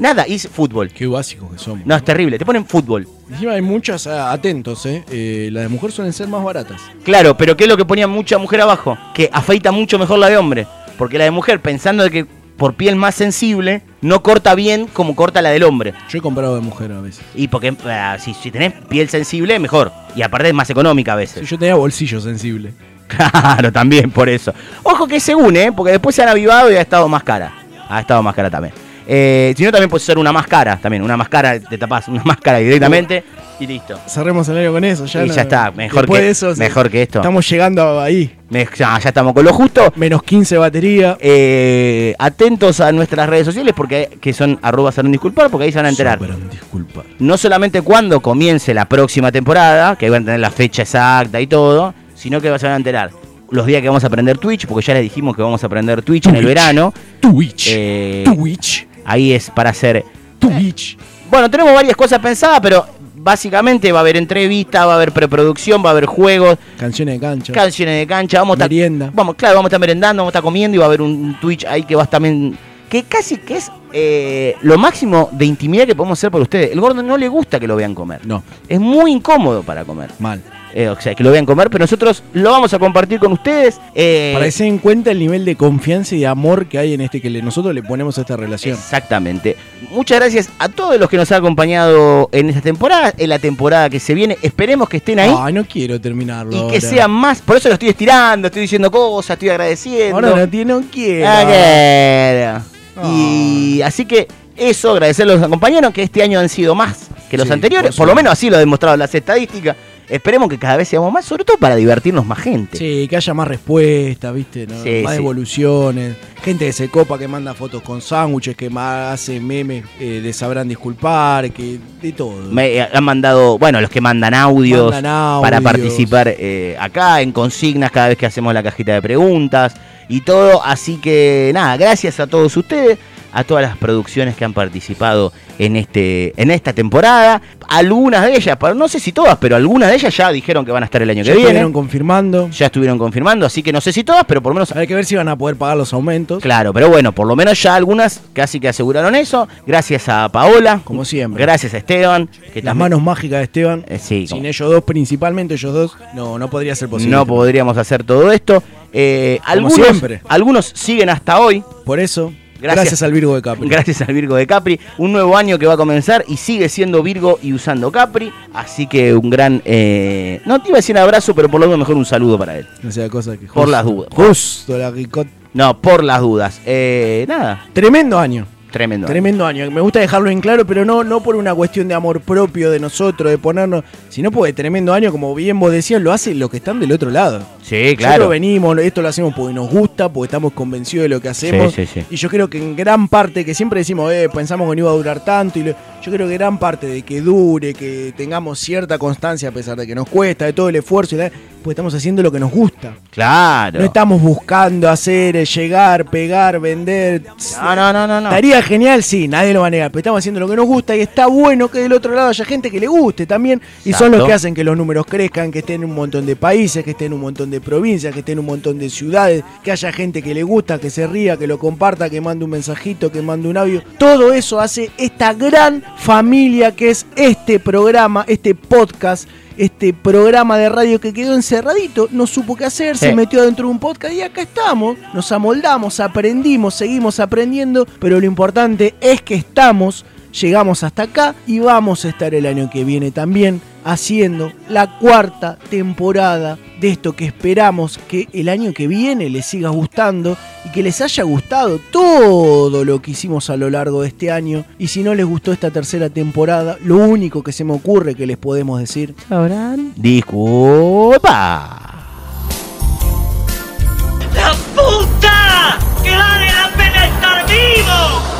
Nada. Y dice fútbol. Qué básicos que somos. No, es terrible. Te ponen fútbol. Encima hay muchas, ah, atentos, eh. Eh, Las de mujer suelen ser más baratas. Claro, pero ¿qué es lo que ponía mucha mujer abajo? Que afeita mucho mejor la de hombre. Porque la de mujer, pensando de que por piel más sensible, no corta bien como corta la del hombre. Yo he comprado de mujer a veces. Y porque ah, si, si tenés piel sensible, mejor. Y aparte es más económica a veces. yo tenía bolsillo sensible. Claro, también por eso. Ojo que según, ¿eh? Porque después se han avivado y ha estado más cara. Ha estado más cara también. Eh, si no, también puede ser una máscara, también. Una máscara, te tapás una máscara directamente y listo. Cerremos el año con eso. Ya y no- ya está, mejor, que, de eso, mejor que esto. Estamos llegando ahí. Me- ya, ya estamos con lo justo. Menos 15 batería. Eh, atentos a nuestras redes sociales porque que son arroba Salón disculpar porque ahí se van a enterar disculpar. no solamente cuando comience la próxima temporada, que van a tener la fecha exacta y todo, sino que se van a enterar los días que vamos a aprender Twitch, porque ya les dijimos que vamos a aprender Twitch, en el verano. Twitch. Eh, Twitch. Ahí es para hacer... Twitch. Bueno, tenemos varias cosas pensadas, pero básicamente va a haber entrevistas, va a haber preproducción, va a haber juegos, Canciones de cancha. canciones de cancha, vamos a estar. Vamos, claro, vamos a estar merendando, vamos a estar comiendo y va a haber un, Twitch ahí que va a estar también. Que casi que es eh, lo máximo de intimidad que podemos hacer por ustedes. El gordo no le gusta que lo vean comer. No. Es muy incómodo para comer. Mal. Eh, o sea, que lo vean comer, pero nosotros lo vamos a compartir con ustedes. eh, Para que se den cuenta el nivel de confianza y de amor que hay en este que nosotros le ponemos a esta relación. Exactamente. Muchas gracias a todos los que nos han acompañado en esta temporada, en la temporada que se viene. Esperemos que estén ahí. Ay, no quiero terminarlo. y que sean más. Por eso lo estoy estirando, estoy diciendo cosas, estoy agradeciendo. Ahora no, no quiero. Ah, quiero. Y así que eso, agradecerles a los acompañaron, que este año han sido más que los Sí, anteriores. por Por, lo menos así lo han demostrado las estadísticas. Esperemos que cada vez seamos más, sobre todo para divertirnos más gente. Sí, que haya más respuestas, ¿viste? ¿no? Sí, más sí. devoluciones. Gente que se copa, que manda fotos con sándwiches, que ma- hace memes eh, de sabrán disculpar, que de todo. Me eh, han mandado, bueno, los que mandan audios, Mandan para participar eh, acá en consignas cada vez que hacemos la cajita de preguntas y todo. Así que nada, gracias a todos ustedes, a todas las producciones que han participado en, este, en esta temporada. Algunas de ellas, pero no sé si todas, pero algunas de ellas ya dijeron que van a estar el año Ya que viene. estuvieron confirmando. Ya estuvieron confirmando, así que no sé si todas, pero por lo menos Hay que ver si van a poder pagar los aumentos. Claro, pero bueno, por lo menos ya algunas casi que aseguraron eso. Gracias a Paola. Como siempre. Gracias a Esteban. Que Las también- manos mágicas de Esteban. Eh, sí, Sin como- ellos dos, principalmente ellos dos, no, no podría ser posible. no podríamos hacer todo esto. Eh, Como algunos, siempre. algunos siguen hasta hoy. Por eso, Gracias. gracias, al Virgo de Capri. Gracias al Virgo de Capri. Un nuevo año que va a comenzar y sigue siendo Virgo y usando Capri. Así que un gran. eh, no te iba a decir un abrazo, pero por lo menos mejor un saludo para él. No sea cosa que Por justo- las dudas. Justo la ricot. No, por las dudas. Eh, nada, Tremendo año. Tremendo. Tremendo año. Me gusta dejarlo en claro, pero no, no por una cuestión de amor propio de nosotros, de ponernos, sino porque tremendo año, como bien vos decías, lo hacen los que están del otro lado. Sí, Nosotros claro. venimos, esto lo hacemos porque nos gusta, porque estamos convencidos de lo que hacemos. Sí, sí, sí. Y yo creo que en gran parte, que siempre decimos, eh, pensamos que no iba a durar tanto, y lo- yo creo que gran parte de que dure, que tengamos cierta constancia a pesar de que nos cuesta, de todo el esfuerzo, y la- pues estamos haciendo lo que nos gusta. Claro. No estamos buscando hacer, eh, llegar, pegar, vender. No, no, no, no. no. Estaría genial, sí, nadie lo va a negar, pero estamos haciendo lo que nos gusta y está bueno que del otro lado haya gente que le guste también. Y son los que hacen que los números crezcan, que estén en un montón de países, que estén en un montón de provincias, que estén en un montón de ciudades, que haya gente que le gusta, que se ría, que lo comparta, que mande un mensajito, que mande un audio. Todo eso hace esta gran familia que es este programa, este podcast. Este programa de radio que quedó encerradito, no supo qué hacer, se metió dentro de un podcast y acá estamos. Nos amoldamos, aprendimos, seguimos aprendiendo, pero lo importante es que estamos, llegamos hasta acá y vamos a estar el año que viene también haciendo la cuarta temporada de esto que esperamos que el año que viene les siga gustando y que les haya gustado todo lo que hicimos a lo largo de este año. Y si no les gustó esta tercera temporada, lo único que se me ocurre que les podemos decir, ¿sabrán? Disculpa. ¡La puta! ¡Que vale la pena estar vivo!